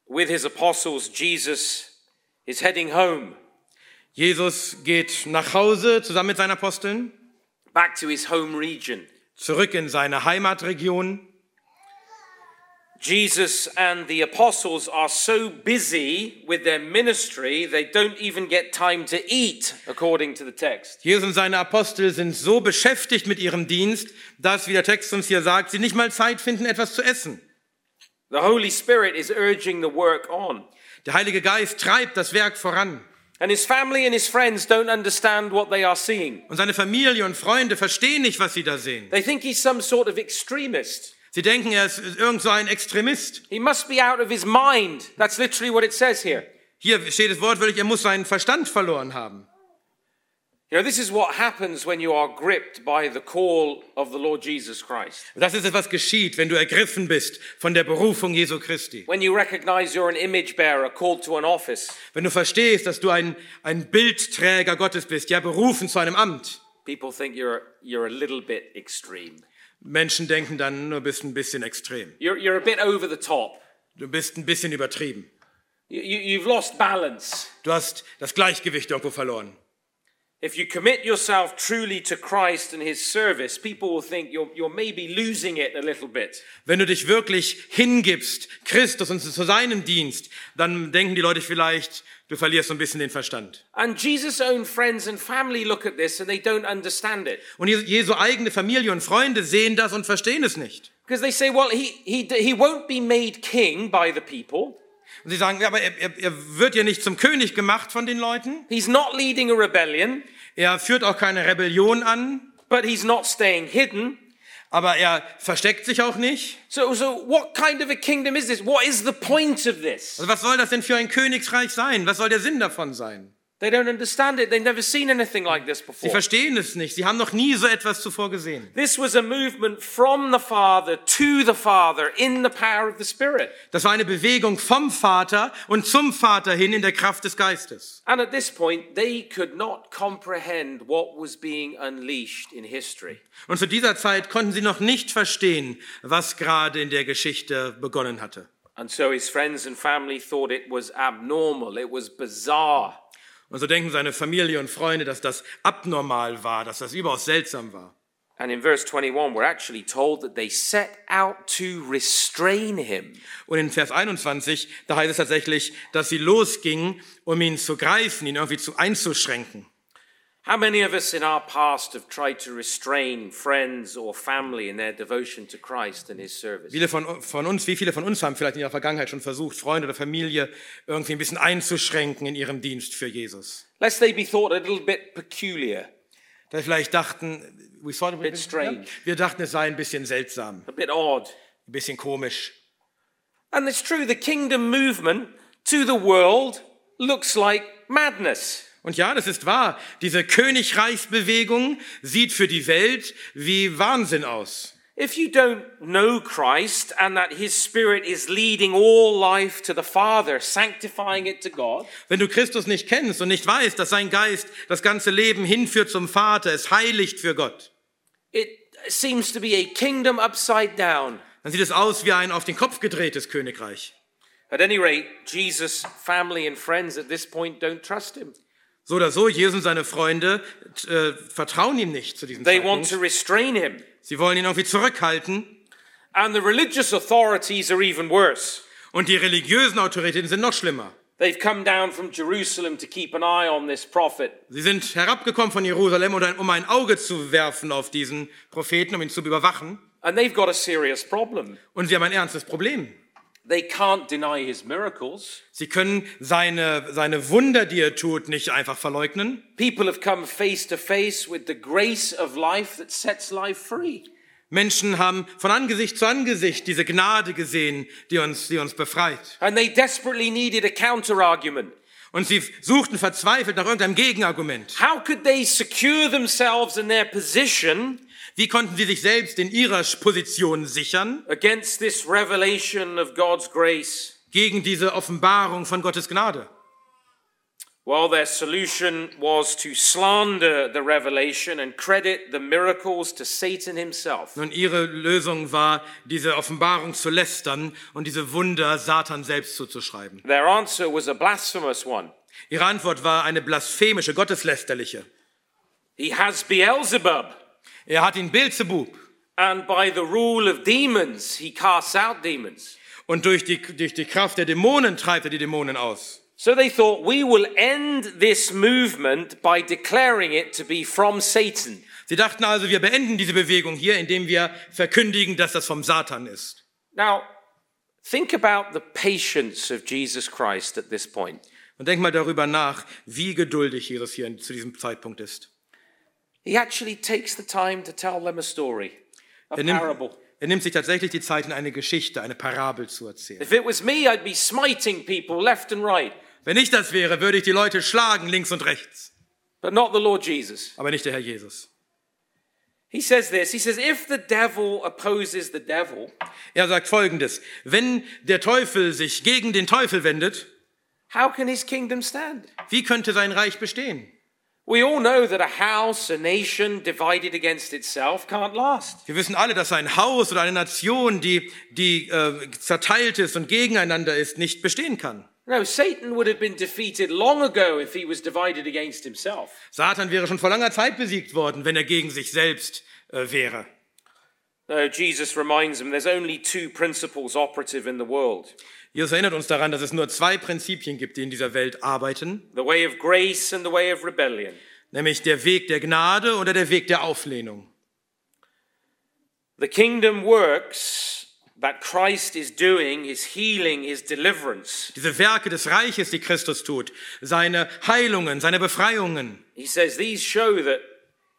With his apostles, Jesus is heading home, Jesus geht nach Hause zusammen mit seinen Aposteln, back to his home region. Zurück in seine Heimatregion. Jesus and the apostles are so busy with their ministry, they don't even get time to eat, according to the text. Jesus und seine Apostel sind so beschäftigt mit ihrem Dienst, dass, wie der Text uns hier sagt, sie nicht mal Zeit finden, etwas zu essen. The Holy Spirit is urging the work on. Der Heilige Geist treibt das Werk voran. And his family and his friends don't understand what they are seeing. Und seine Familie und Freunde verstehen nicht, was sie da sehen. They think he's some sort of extremist. Sie denken, er ist irgend so ein Extremist. He must be out of his mind. That's literally what it says here. Hier steht es wortwörtlich, er muss seinen Verstand verloren haben. Das ist es, was geschieht, wenn du ergriffen bist von der Berufung Jesu Christi. When you recognize you're an image bearer called to an office, Wenn du verstehst, dass du ein, ein Bildträger Gottes bist, ja berufen zu einem Amt. people think you're, you're a little bit extreme. Menschen denken dann, du bist ein bisschen extrem. You're, you're a bit over the top. Du bist ein bisschen übertrieben. You, you, you've lost balance. Du hast das Gleichgewicht irgendwo verloren. If you commit yourself truly to Christ and his service, people will think you're, you're maybe losing it a little bit. Wenn du dich wirklich hingibst, Christus und zu seinem Dienst, dann denken die Leute vielleicht, du verlierst so ein bisschen den Verstand. And Jesus' own friends and family look at this and they don't understand it. Und Jesu- Jesu eigene Familie und Freunde sehen das und verstehen es nicht. Because they say, well, he, he, he won't be made king by the people. Und sie sagen, ja, aber er, er, er wird ja nicht zum König gemacht von den Leuten. He's not leading a rebellion, Er führt auch keine Rebellion an, but he's not staying hidden. aber er versteckt sich auch nicht. So, so what kind of a kingdom is this? What is the point of this? Also was soll das denn für ein Königreich sein? Was soll der Sinn davon sein? They don't understand it. They've never seen anything like this Sie before. verstehen es nicht. Sie haben noch nie so etwas zuvor gesehen. This was a movement from the Father to the Father in the power of the Spirit. Das war eine Bewegung vom Vater und zum Vater hin in der Kraft des Geistes. And at this point, they could not comprehend what was being unleashed in history. Und zu dieser Zeit konnten sie noch nicht verstehen, was gerade in der Geschichte begonnen hatte. And so his friends and family thought it was abnormal, it was bizarre. Und so denken seine Familie und Freunde, dass das abnormal war, dass das überaus seltsam war. And in verse 21, we're actually told that they set out to restrain him. Und in Vers 21, da heißt es tatsächlich, dass sie losgingen, um ihn zu greifen, ihn irgendwie zu einzuschränken. How many of us in our past have tried to restrain friends or family in their devotion to Christ and his service? Viele von, von uns, wie viele von uns haben vielleicht in ihrer Vergangenheit schon versucht, Freunde oder Familie irgendwie ein bisschen einzuschränken in ihrem Dienst für Jesus? Lest they be thought a little bit peculiar, Da vielleicht dachten, we thought was- Bit strange. wir dachten, es sei ein bisschen seltsam, a bit odd. ein bisschen komisch. And it's true, the kingdom movement to the world looks like madness. Und ja, das ist wahr. Diese Königreichsbewegung sieht für die Welt wie Wahnsinn aus. If you don't know Christ and that his spirit is leading all life to the Father, sanctifying it to God, Wenn du Christus nicht kennst und nicht weißt, dass sein Geist das ganze Leben hinführt zum Vater, es heiligt für Gott, it seems to be a kingdom upside down. dann sieht es aus wie ein auf den Kopf gedrehtes Königreich. At any rate, Jesus' family and friends at this point don't trust him. So oder so, Jesus und seine Freunde äh, vertrauen ihm nicht zu diesem They want to Zeitpunkt. restrain him. Sie wollen ihn irgendwie zurückhalten. And the religious authorities are even worse. Und die religiösen Autoritäten sind noch schlimmer. They've come down from Jerusalem to keep an eye on this prophet. Sie sind herabgekommen von Jerusalem, um ein- um ein Auge zu werfen auf diesen Propheten, um ihn zu überwachen. And they've got a serious problem. Und sie haben ein ernstes Problem. They can't deny his miracles. Sie können seine, seine Wunder, die er tut, nicht einfach verleugnen. People have come face to face with the grace of life that sets life free. Menschen haben von Angesicht zu Angesicht diese Gnade gesehen, die uns, die uns befreit. And they desperately needed a counter argument. Und sie suchten verzweifelt nach irgendeinem Gegenargument. How could they secure themselves in their position Wie konnten sie sich selbst in ihrer Position sichern against this revelation of God's grace? gegen diese Offenbarung von Gottes Gnade? Well, their solution was to slander the revelation and credit the miracles to Satan himself. Nun, ihre Lösung war, diese Offenbarung zu lästern und diese Wunder Satan selbst zuzuschreiben. Their answer was a blasphemous one. Ihre Antwort war eine blasphemische, gotteslästerliche. He has Beelzebub, Er hat ihn Beelzebub and by the rule of demons, he casts out demons. und durch die, durch die Kraft der Dämonen treibt er die Dämonen aus. So they thought, we will end this movement by declaring it to be from Satan. Sie dachten also, wir beenden diese Bewegung hier, indem wir verkündigen, dass das vom Satan ist. Now, think about the patience of Jesus Christ at this point. Und denk mal darüber nach, wie geduldig Jesus hier zu diesem Zeitpunkt ist. He actually takes the time to tell them a story, a Er nimmt, parable. er nimmt sich tatsächlich die Zeit, in eine Geschichte, eine Parabel zu erzählen. If it was me, I'd be smiting people left and right, Wenn ich das wäre, würde ich die Leute schlagen, links und rechts. but not the Lord Jesus. Aber nicht der Herr Jesus. He says this He says, if the devil opposes the devil, Er sagt folgendes, wenn der Teufel sich gegen den Teufel wendet, how can his kingdom stand? wie könnte sein Reich bestehen? We all know that a house, a nation divided against itself can't last. Wir wissen alle, dass ein Haus oder eine Nation, die, die äh, zerteilt ist und gegeneinander ist, nicht bestehen kann. No, Satan would have been defeated long ago if he was divided against himself. Satan wäre schon vor langer Zeit besiegt worden, wenn er gegen sich selbst äh, wäre. No, Jesus reminds them there's only two principles operative in the world Jesus erinnert uns daran, dass es nur zwei Prinzipien gibt, die in dieser Welt arbeiten, the way of grace and the way of rebellion. nämlich der Weg der Gnade oder der Weg der Auflehnung. The kingdom works that Christ is doing, his healing, his deliverance. Diese Werke des Reiches, die Christus tut, seine Heilungen, seine Befreiungen. He says these show that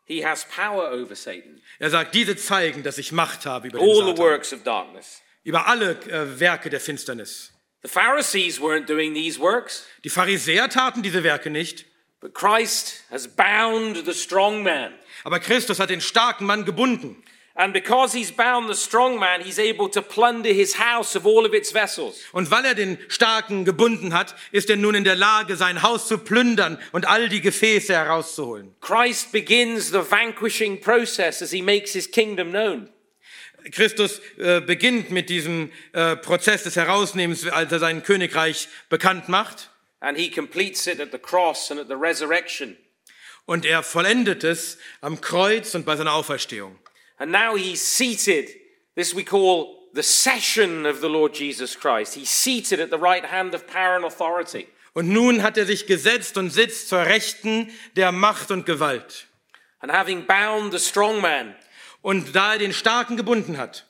he has power over Satan, Er sagt, diese zeigen, dass ich Macht habe über den all the Satan, works of darkness. Über alle äh, Werke der Finsternis. The Pharisees weren't doing these works. Die Pharisäer taten diese Werke nicht. But Christ has bound the strong man. Aber Christus hat den starken Mann gebunden. And because he's bound the strong man, he's able to plunder his house of all of its vessels. Und weil er den Starken gebunden hat, ist er nun in der Lage, sein Haus zu plündern und all die Gefäße herauszuholen. Christ begins the vanquishing process as he makes his kingdom known. Christus äh, beginnt mit diesem äh, Prozess des Herausnehmens, als er sein Königreich bekannt macht. And he completes it at the cross and at the resurrection. Und er vollendet es am Kreuz und bei seiner Auferstehung. And now he's seated. This we call the session of the Lord Jesus Christ. He's seated at the right hand of power and authority. Und nun hat er sich gesetzt und sitzt zur Rechten der Macht und Gewalt. And having bound the strong man, Und da er den Starken gebunden hat,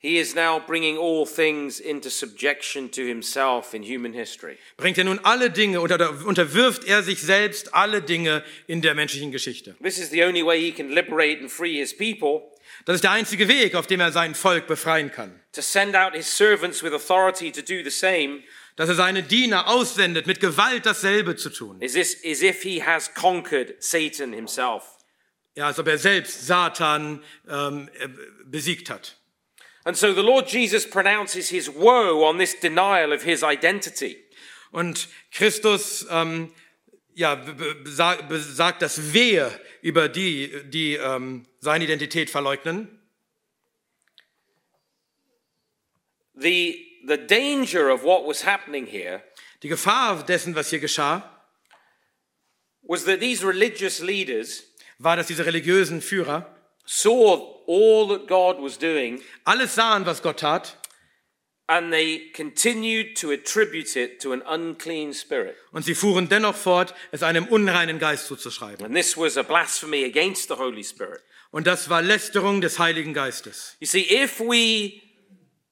he is now bringing all things into subjection to himself in human history. bringt er nun alle Dinge oder oder unterwirft er sich selbst alle Dinge in der menschlichen Geschichte. This is the only way he can liberate and free his people Das ist der einzige Weg, auf dem er sein Volk befreien kann. to send out his servants with authority to do the same Dass er seine Diener aussendet, mit Gewalt dasselbe zu tun. is, this, is if he has conquered Satan himself. Ja, als ob er selbst Satan ähm, äh, besiegt hat. And so the Lord Jesus pronounces his woe on this denial of his identity. Und Christus ähm, ja, be- be- besag- besagt das Wehe über die, die ähm, seine Identität verleugnen. The, the danger of what was happening here Die Gefahr dessen, was hier geschah, was that these religious leaders war, dass diese religiösen Führer saw all that God was doing alles sahen, was Gott tat, and they continued to attribute it to an unclean spirit. und sie fuhren dennoch fort, es einem unreinen Geist zuzuschreiben. And this was a blasphemy against the Holy Spirit. Und das war Lästerung des Heiligen Geistes. You see, if we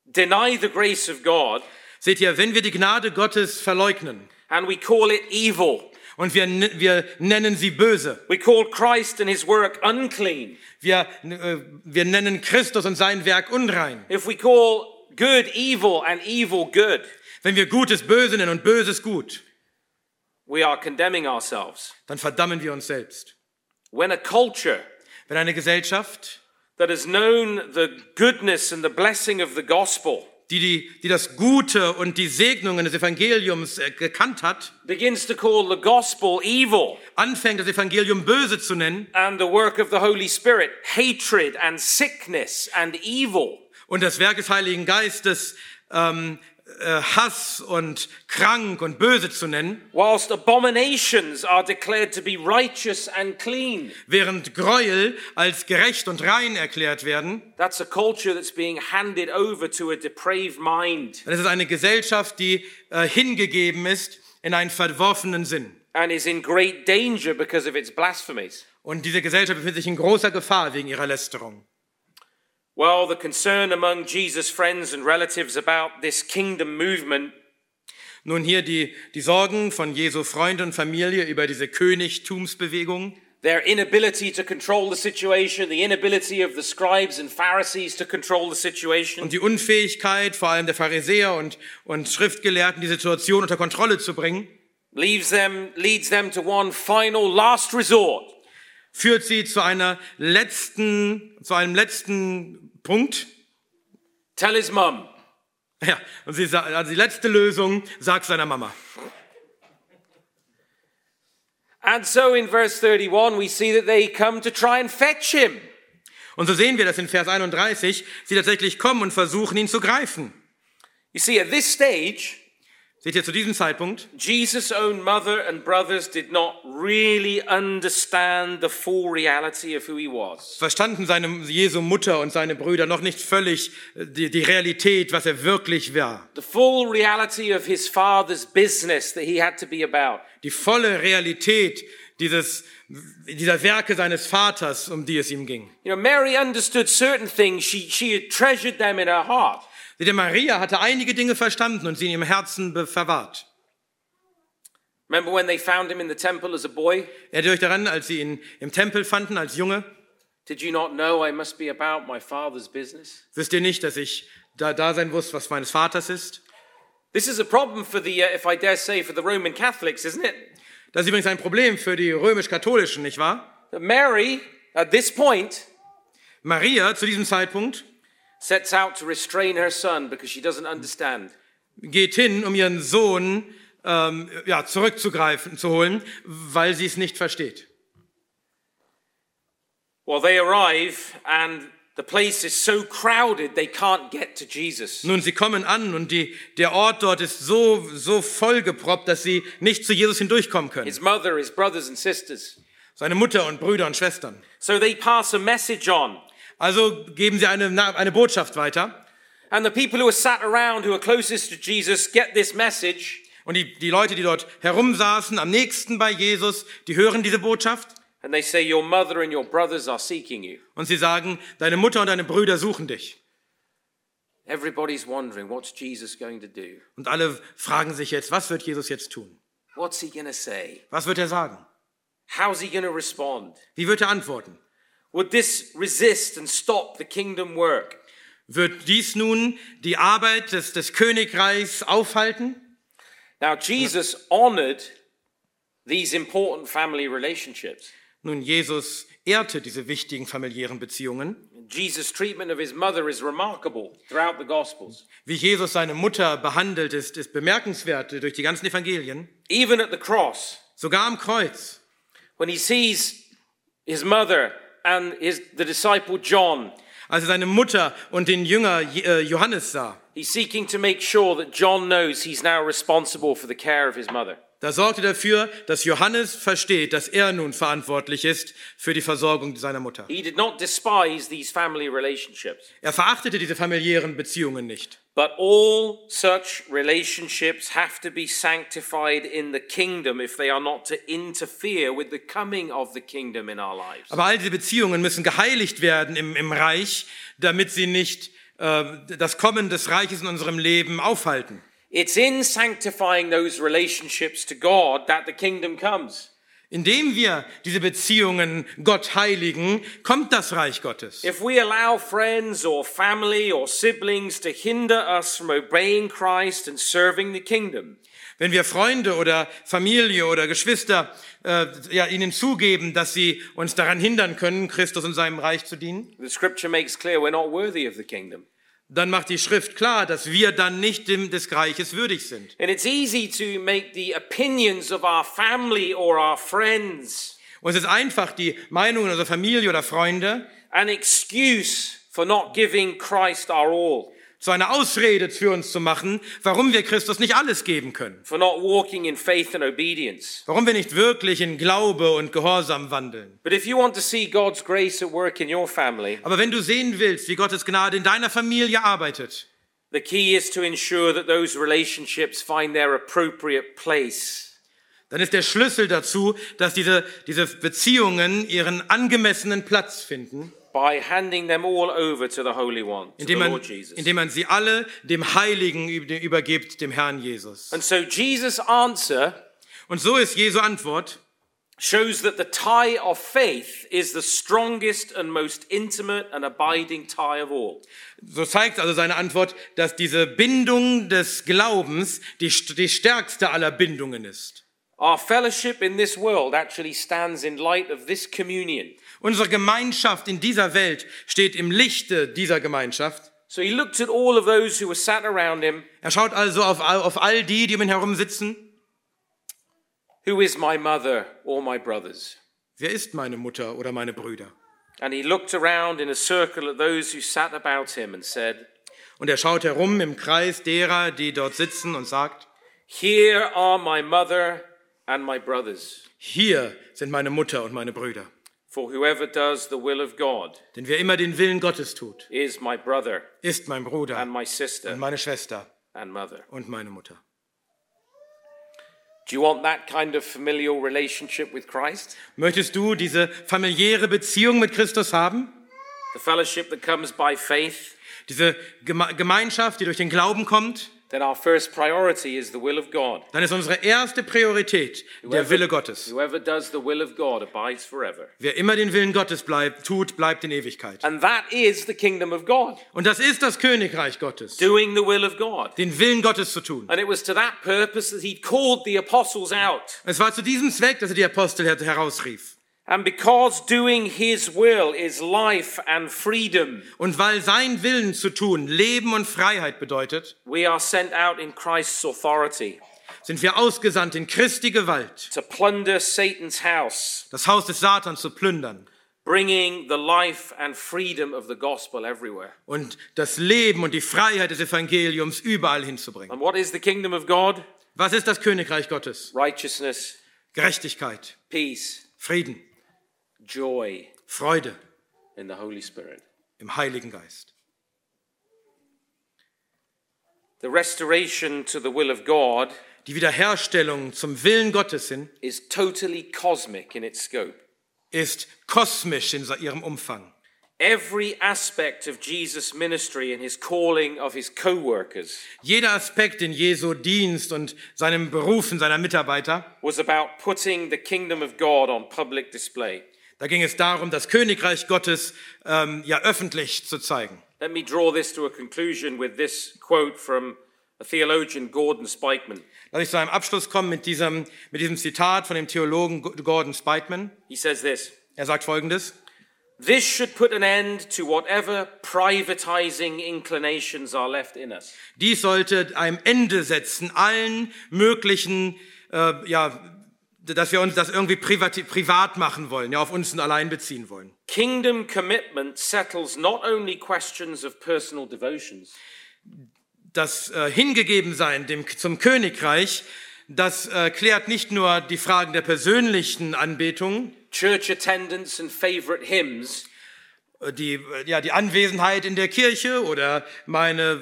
deny the grace of God Seht ihr, wenn wir die Gnade Gottes verleugnen and we call it evil, und wir, wir nennen sie böse, we call Christ and his work unclean, wir, äh, wir nennen Christus und sein Werk unrein, if we call good evil and evil good, wenn wir Gutes böse nennen und Böses gut, we are condemning ourselves. dann verdammen wir uns selbst. When a culture Wenn eine Gesellschaft, that has known the goodness and the blessing of the gospel die, die, die das Gute und die Segnungen des Evangeliums äh, gekannt hat, begins to call the gospel evil. anfängt, das Evangelium böse zu nennen. And the work of the Holy Spirit hatred and sickness and evil, und das Werk des Heiligen Geistes ähm, äh, Hass und krank und böse zu nennen, whilst abominations are declared to be righteous and clean. während Gräuel als gerecht und rein erklärt werden, That's a culture that's being handed over to a depraved mind dann ist eine Gesellschaft, die äh, hingegeben ist in einen verworfenen Sinn. and is in great danger because of its blasphemies. Und diese Gesellschaft befindet sich in großer Gefahr wegen ihrer Lästerung. Well, the concern among Jesus' friends and relatives about this kingdom movement. Nun hier die, die Sorgen von Jesu Freunde und Familie über diese Königtumsbewegung, their inability to control the situation, the inability of the scribes and Pharisees to control the situation, und die Unfähigkeit vor allem der Pharisäer und, und Schriftgelehrten, die Situation unter Kontrolle zu bringen, leaves them, leads them to one final last resort. Führt sie zu einer letzten, zu einem letzten Punkt. Tell his mum. Ja, und sie sagt, also die letzte Lösung, sagt seiner Mama. And so in verse 31, we see that they come to try and fetch him. Und so sehen wir das in Vers 31, sie tatsächlich kommen und versuchen, ihn zu greifen. You see, at this stage, Seht ihr zu diesem Zeitpunkt? Jesus' own mother and brothers did not really understand the full reality of who he was. Verstanden seine Jesu Mutter und seine Brüder noch nicht völlig äh, die, die Realität, was er wirklich war. The full reality of his father's business that he had to be about. Die volle Realität dieses, dieser Werke seines Vaters, um die es ihm ging. You know, Mary understood certain things. She, she had treasured them in her heart. Ihr, Maria hatte einige Dinge verstanden und sie in ihrem Herzen verwahrt. Remember when they found him in the temple as a boy? Erinnert ihr euch daran, als sie ihn im Tempel fanden als Junge? Did you not know I must be about my father's business? Wisst ihr nicht, dass ich da, da sein muss, was meines Vaters ist? This is a problem for the, uh, if I dare say, for the Roman Catholics, isn't it? Das ist übrigens ein Problem für die römisch-katholischen, nicht wahr? that Mary, at this point, Maria zu diesem Zeitpunkt sets out to restrain her son because she doesn't understand. geht hin, um ihren Sohn ähm, ja, zurückzugreifen, zu holen, weil sie es nicht versteht. Well, they arrive and the place is so crowded they can't get to Jesus. Nun, sie kommen an und die, der Ort dort ist so, so vollgeproppt, dass sie nicht zu Jesus hindurchkommen können. His mother, his brothers and sisters. Seine Mutter und Brüder und Schwestern. So they pass a message on. Also geben sie eine, eine Botschaft weiter. And the people who are sat around who are closest to Jesus get this message Und die, die Leute, die dort herumsaßen, am nächsten bei Jesus, die hören diese Botschaft and they say, Your mother and your brothers are seeking you. und sie sagen, deine Mutter und deine Brüder suchen dich. Everybody's wondering, what's Jesus going to do? Und alle fragen sich jetzt, was wird Jesus jetzt tun? What's he going to say? Was wird er sagen? How's he going to respond? Wie wird er antworten? Would this resist and stop the kingdom work? Wird dies nun die Arbeit des, des Königreichs aufhalten? Now, Jesus honored these important family relationships. Nun, Jesus ehrte diese wichtigen familiären Beziehungen. Jesus' treatment of his mother is remarkable throughout the Gospels. Wie Jesus seine Mutter behandelt, ist, ist bemerkenswert durch die ganzen Evangelien. Even at the cross, Sogar am Kreuz. when he sees his mother and his, the disciple John, Als er seine Mutter und den Jünger äh, Johannes sah, he's seeking to make sure that John knows he's now responsible for the care of his mother. Da sorgte dafür, dass Johannes versteht, dass er nun verantwortlich ist für die Versorgung seiner Mutter. He did not despise these family relationships, Er verachtete diese familiären Beziehungen nicht. but all such relationships have to be sanctified in the kingdom if they are not to interfere with the coming of the kingdom in our lives. Aber all diese Beziehungen müssen geheiligt werden im, im Reich, damit sie nicht äh, das Kommen des Reiches in unserem Leben aufhalten. It's in sanctifying those relationships to God that the kingdom comes. Indem wir diese Beziehungen Gott heiligen, kommt das Reich Gottes. If we allow friends or family or siblings to hinder us from obeying Christ and serving the kingdom, Wenn wir Freunde oder Familie oder Geschwister äh, ja, ihnen zugeben, dass sie uns daran hindern können, Christus und seinem Reich zu dienen, the scripture makes clear we're not worthy of the kingdom. Dann macht die Schrift klar, dass wir dann nicht dem, des Reiches würdig sind. And it's easy to make the opinions of our family or our friends Und es ist einfach, die Meinungen unserer Familie oder Freunde an excuse for not giving Christ our all, zu einer Ausrede für uns zu machen, warum wir Christus nicht alles geben können. for not walking in faith and obedience. Warum wir nicht wirklich in Glaube und Gehorsam wandeln. Family, Aber wenn du sehen willst, wie Gottes Gnade in deiner Familie arbeitet, the key is to ensure that those relationships find their appropriate place. dann ist der Schlüssel dazu, dass diese, diese Beziehungen ihren angemessenen Platz finden, by handing them all over to the Holy One, to the indem man, Lord Jesus. indem man sie alle dem Heiligen üb- übergibt, dem Herrn Jesus. And so Jesus' answer Und so ist Jesu Antwort, shows that the tie of faith is the strongest and most intimate and abiding tie of all. so zeigt also seine Antwort, dass diese Bindung des Glaubens die, die stärkste aller Bindungen ist. Our fellowship in this world actually stands in light of this communion. Unsere Gemeinschaft in dieser Welt steht im Lichte dieser Gemeinschaft. So he looked at all of those who were sat around him. Er schaut also auf, all- auf all die, die um ihn herum sitzen. Who is my mother or my brothers? Wer ist meine Mutter oder meine Brüder? And he looked around in a circle at those who sat about him and said, Und er schaut herum im Kreis derer, die dort sitzen und sagt, Here are my mother and my brothers. hier sind meine Mutter und meine Brüder. For whoever does the will of God Denn wer immer den Willen Gottes tut, is my brother ist mein Bruder and my und sister meine Schwester and mother. und meine Mutter. Do you want that kind of familial relationship with Christ? Möchtest du diese familiäre Beziehung mit Christus haben? The fellowship that comes by faith, Diese Geme Gemeinschaft, die durch den Glauben kommt? Then our first priority is the will of God. dann ist unsere erste Priorität der Wille Gottes. Whoever does the will of God abides forever. Wer immer den Willen Gottes bleibt, tut, bleibt in Ewigkeit. And that is the kingdom of God, Und das ist das Königreich Gottes, doing the will of God. den Willen Gottes zu tun. And it was to that purpose that he called the apostles out. Es war zu diesem Zweck, dass er die Apostel her- herausrief. And because doing his will is life and freedom, Und weil sein Willen zu tun Leben und Freiheit bedeutet, we are sent out in Christ's authority sind wir ausgesandt in Christi Gewalt, to plunder Satan's house, das Haus des Satans zu plündern bringing the life and freedom of the gospel everywhere. und das Leben und die Freiheit des Evangeliums überall hinzubringen. And what is the kingdom of God? Was ist das Königreich Gottes? Righteousness, Gerechtigkeit, peace, Frieden, joy Freude in the Holy Spirit. im Heiligen Geist. The restoration to the will of God Die Wiederherstellung zum Willen Gottes hin is totally cosmic in its scope. ist kosmisch in ihrem Umfang. Every aspect of Jesus' ministry and his calling of his co workers Jeder Aspekt in Jesu Dienst und seinem Berufen seiner Mitarbeiter, was about putting the kingdom of God on public display. Da ging es darum, das Königreich Gottes ähm, ja öffentlich zu zeigen. Let me draw this to a conclusion with this quote from a theologian, Gordon Spikeman. Lass ich zu einem Abschluss kommen mit diesem, mit diesem Zitat von dem Theologen Gordon Spikeman. He says this Er sagt Folgendes. This should put an end to whatever privatizing inclinations are left in us. Dies sollte einem Ende setzen allen möglichen, äh, ja, dass wir uns das irgendwie privat, machen wollen, ja, auf uns allein beziehen wollen. Kingdom commitment settles not only questions of personal devotions, Das äh, Hingegebensein dem, zum Königreich, das äh, klärt nicht nur die Fragen der persönlichen Anbetung, church attendance, and favorite hymns, äh, die, äh, ja, die Anwesenheit in der Kirche oder, meine,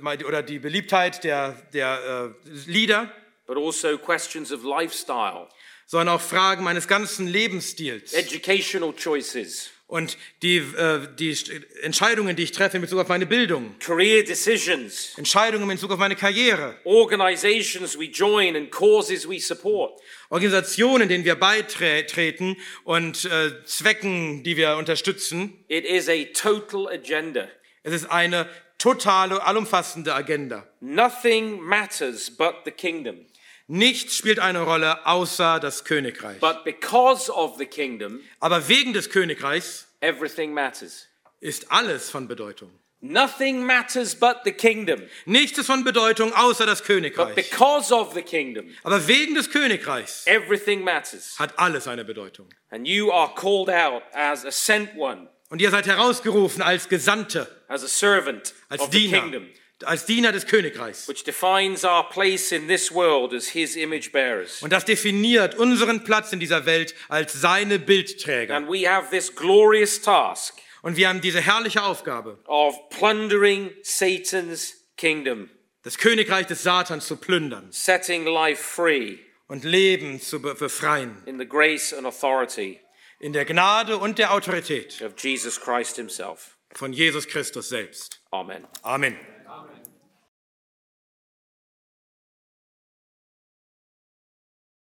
meine, oder die Beliebtheit der, der äh, Lieder, but also questions of lifestyle, sondern auch Fragen meines ganzen Lebensstils. educational choices, Und die, äh, die Entscheidungen, die ich treffe in Bezug auf meine Bildung, career decisions, Entscheidungen in Bezug auf meine Karriere, organizations we join, and causes we support. Organisationen, denen wir beitreten und äh, Zwecken, die wir unterstützen. It is a total agenda. Es ist eine totale, allumfassende Agenda. Nothing matters but the kingdom. Nichts spielt eine Rolle außer das Königreich. But because of the kingdom, Aber wegen des Königreichs everything matters. ist alles von Bedeutung. Nothing matters but the kingdom. Nichts ist von Bedeutung außer das But Königreich. because of the kingdom, Aber wegen des Königreichs everything matters. hat alles eine Bedeutung. And you are called out as a sent one, Und ihr seid herausgerufen als Gesandte, as a servant als of the Diener, kingdom, als Diener des Königreichs. which defines our place in this world as his image bearers. Und das definiert unseren Platz in dieser Welt als seine Bildträger. And we have this glorious task Und wir haben diese herrliche Aufgabe, of plundering Satan's kingdom, das Königreich des Satans zu plündern setting life free und Leben zu be- befreien. in the grace and authority In der Gnade und der Autorität of Jesus Christ himself. von Jesus Christus selbst. Amen. Amen.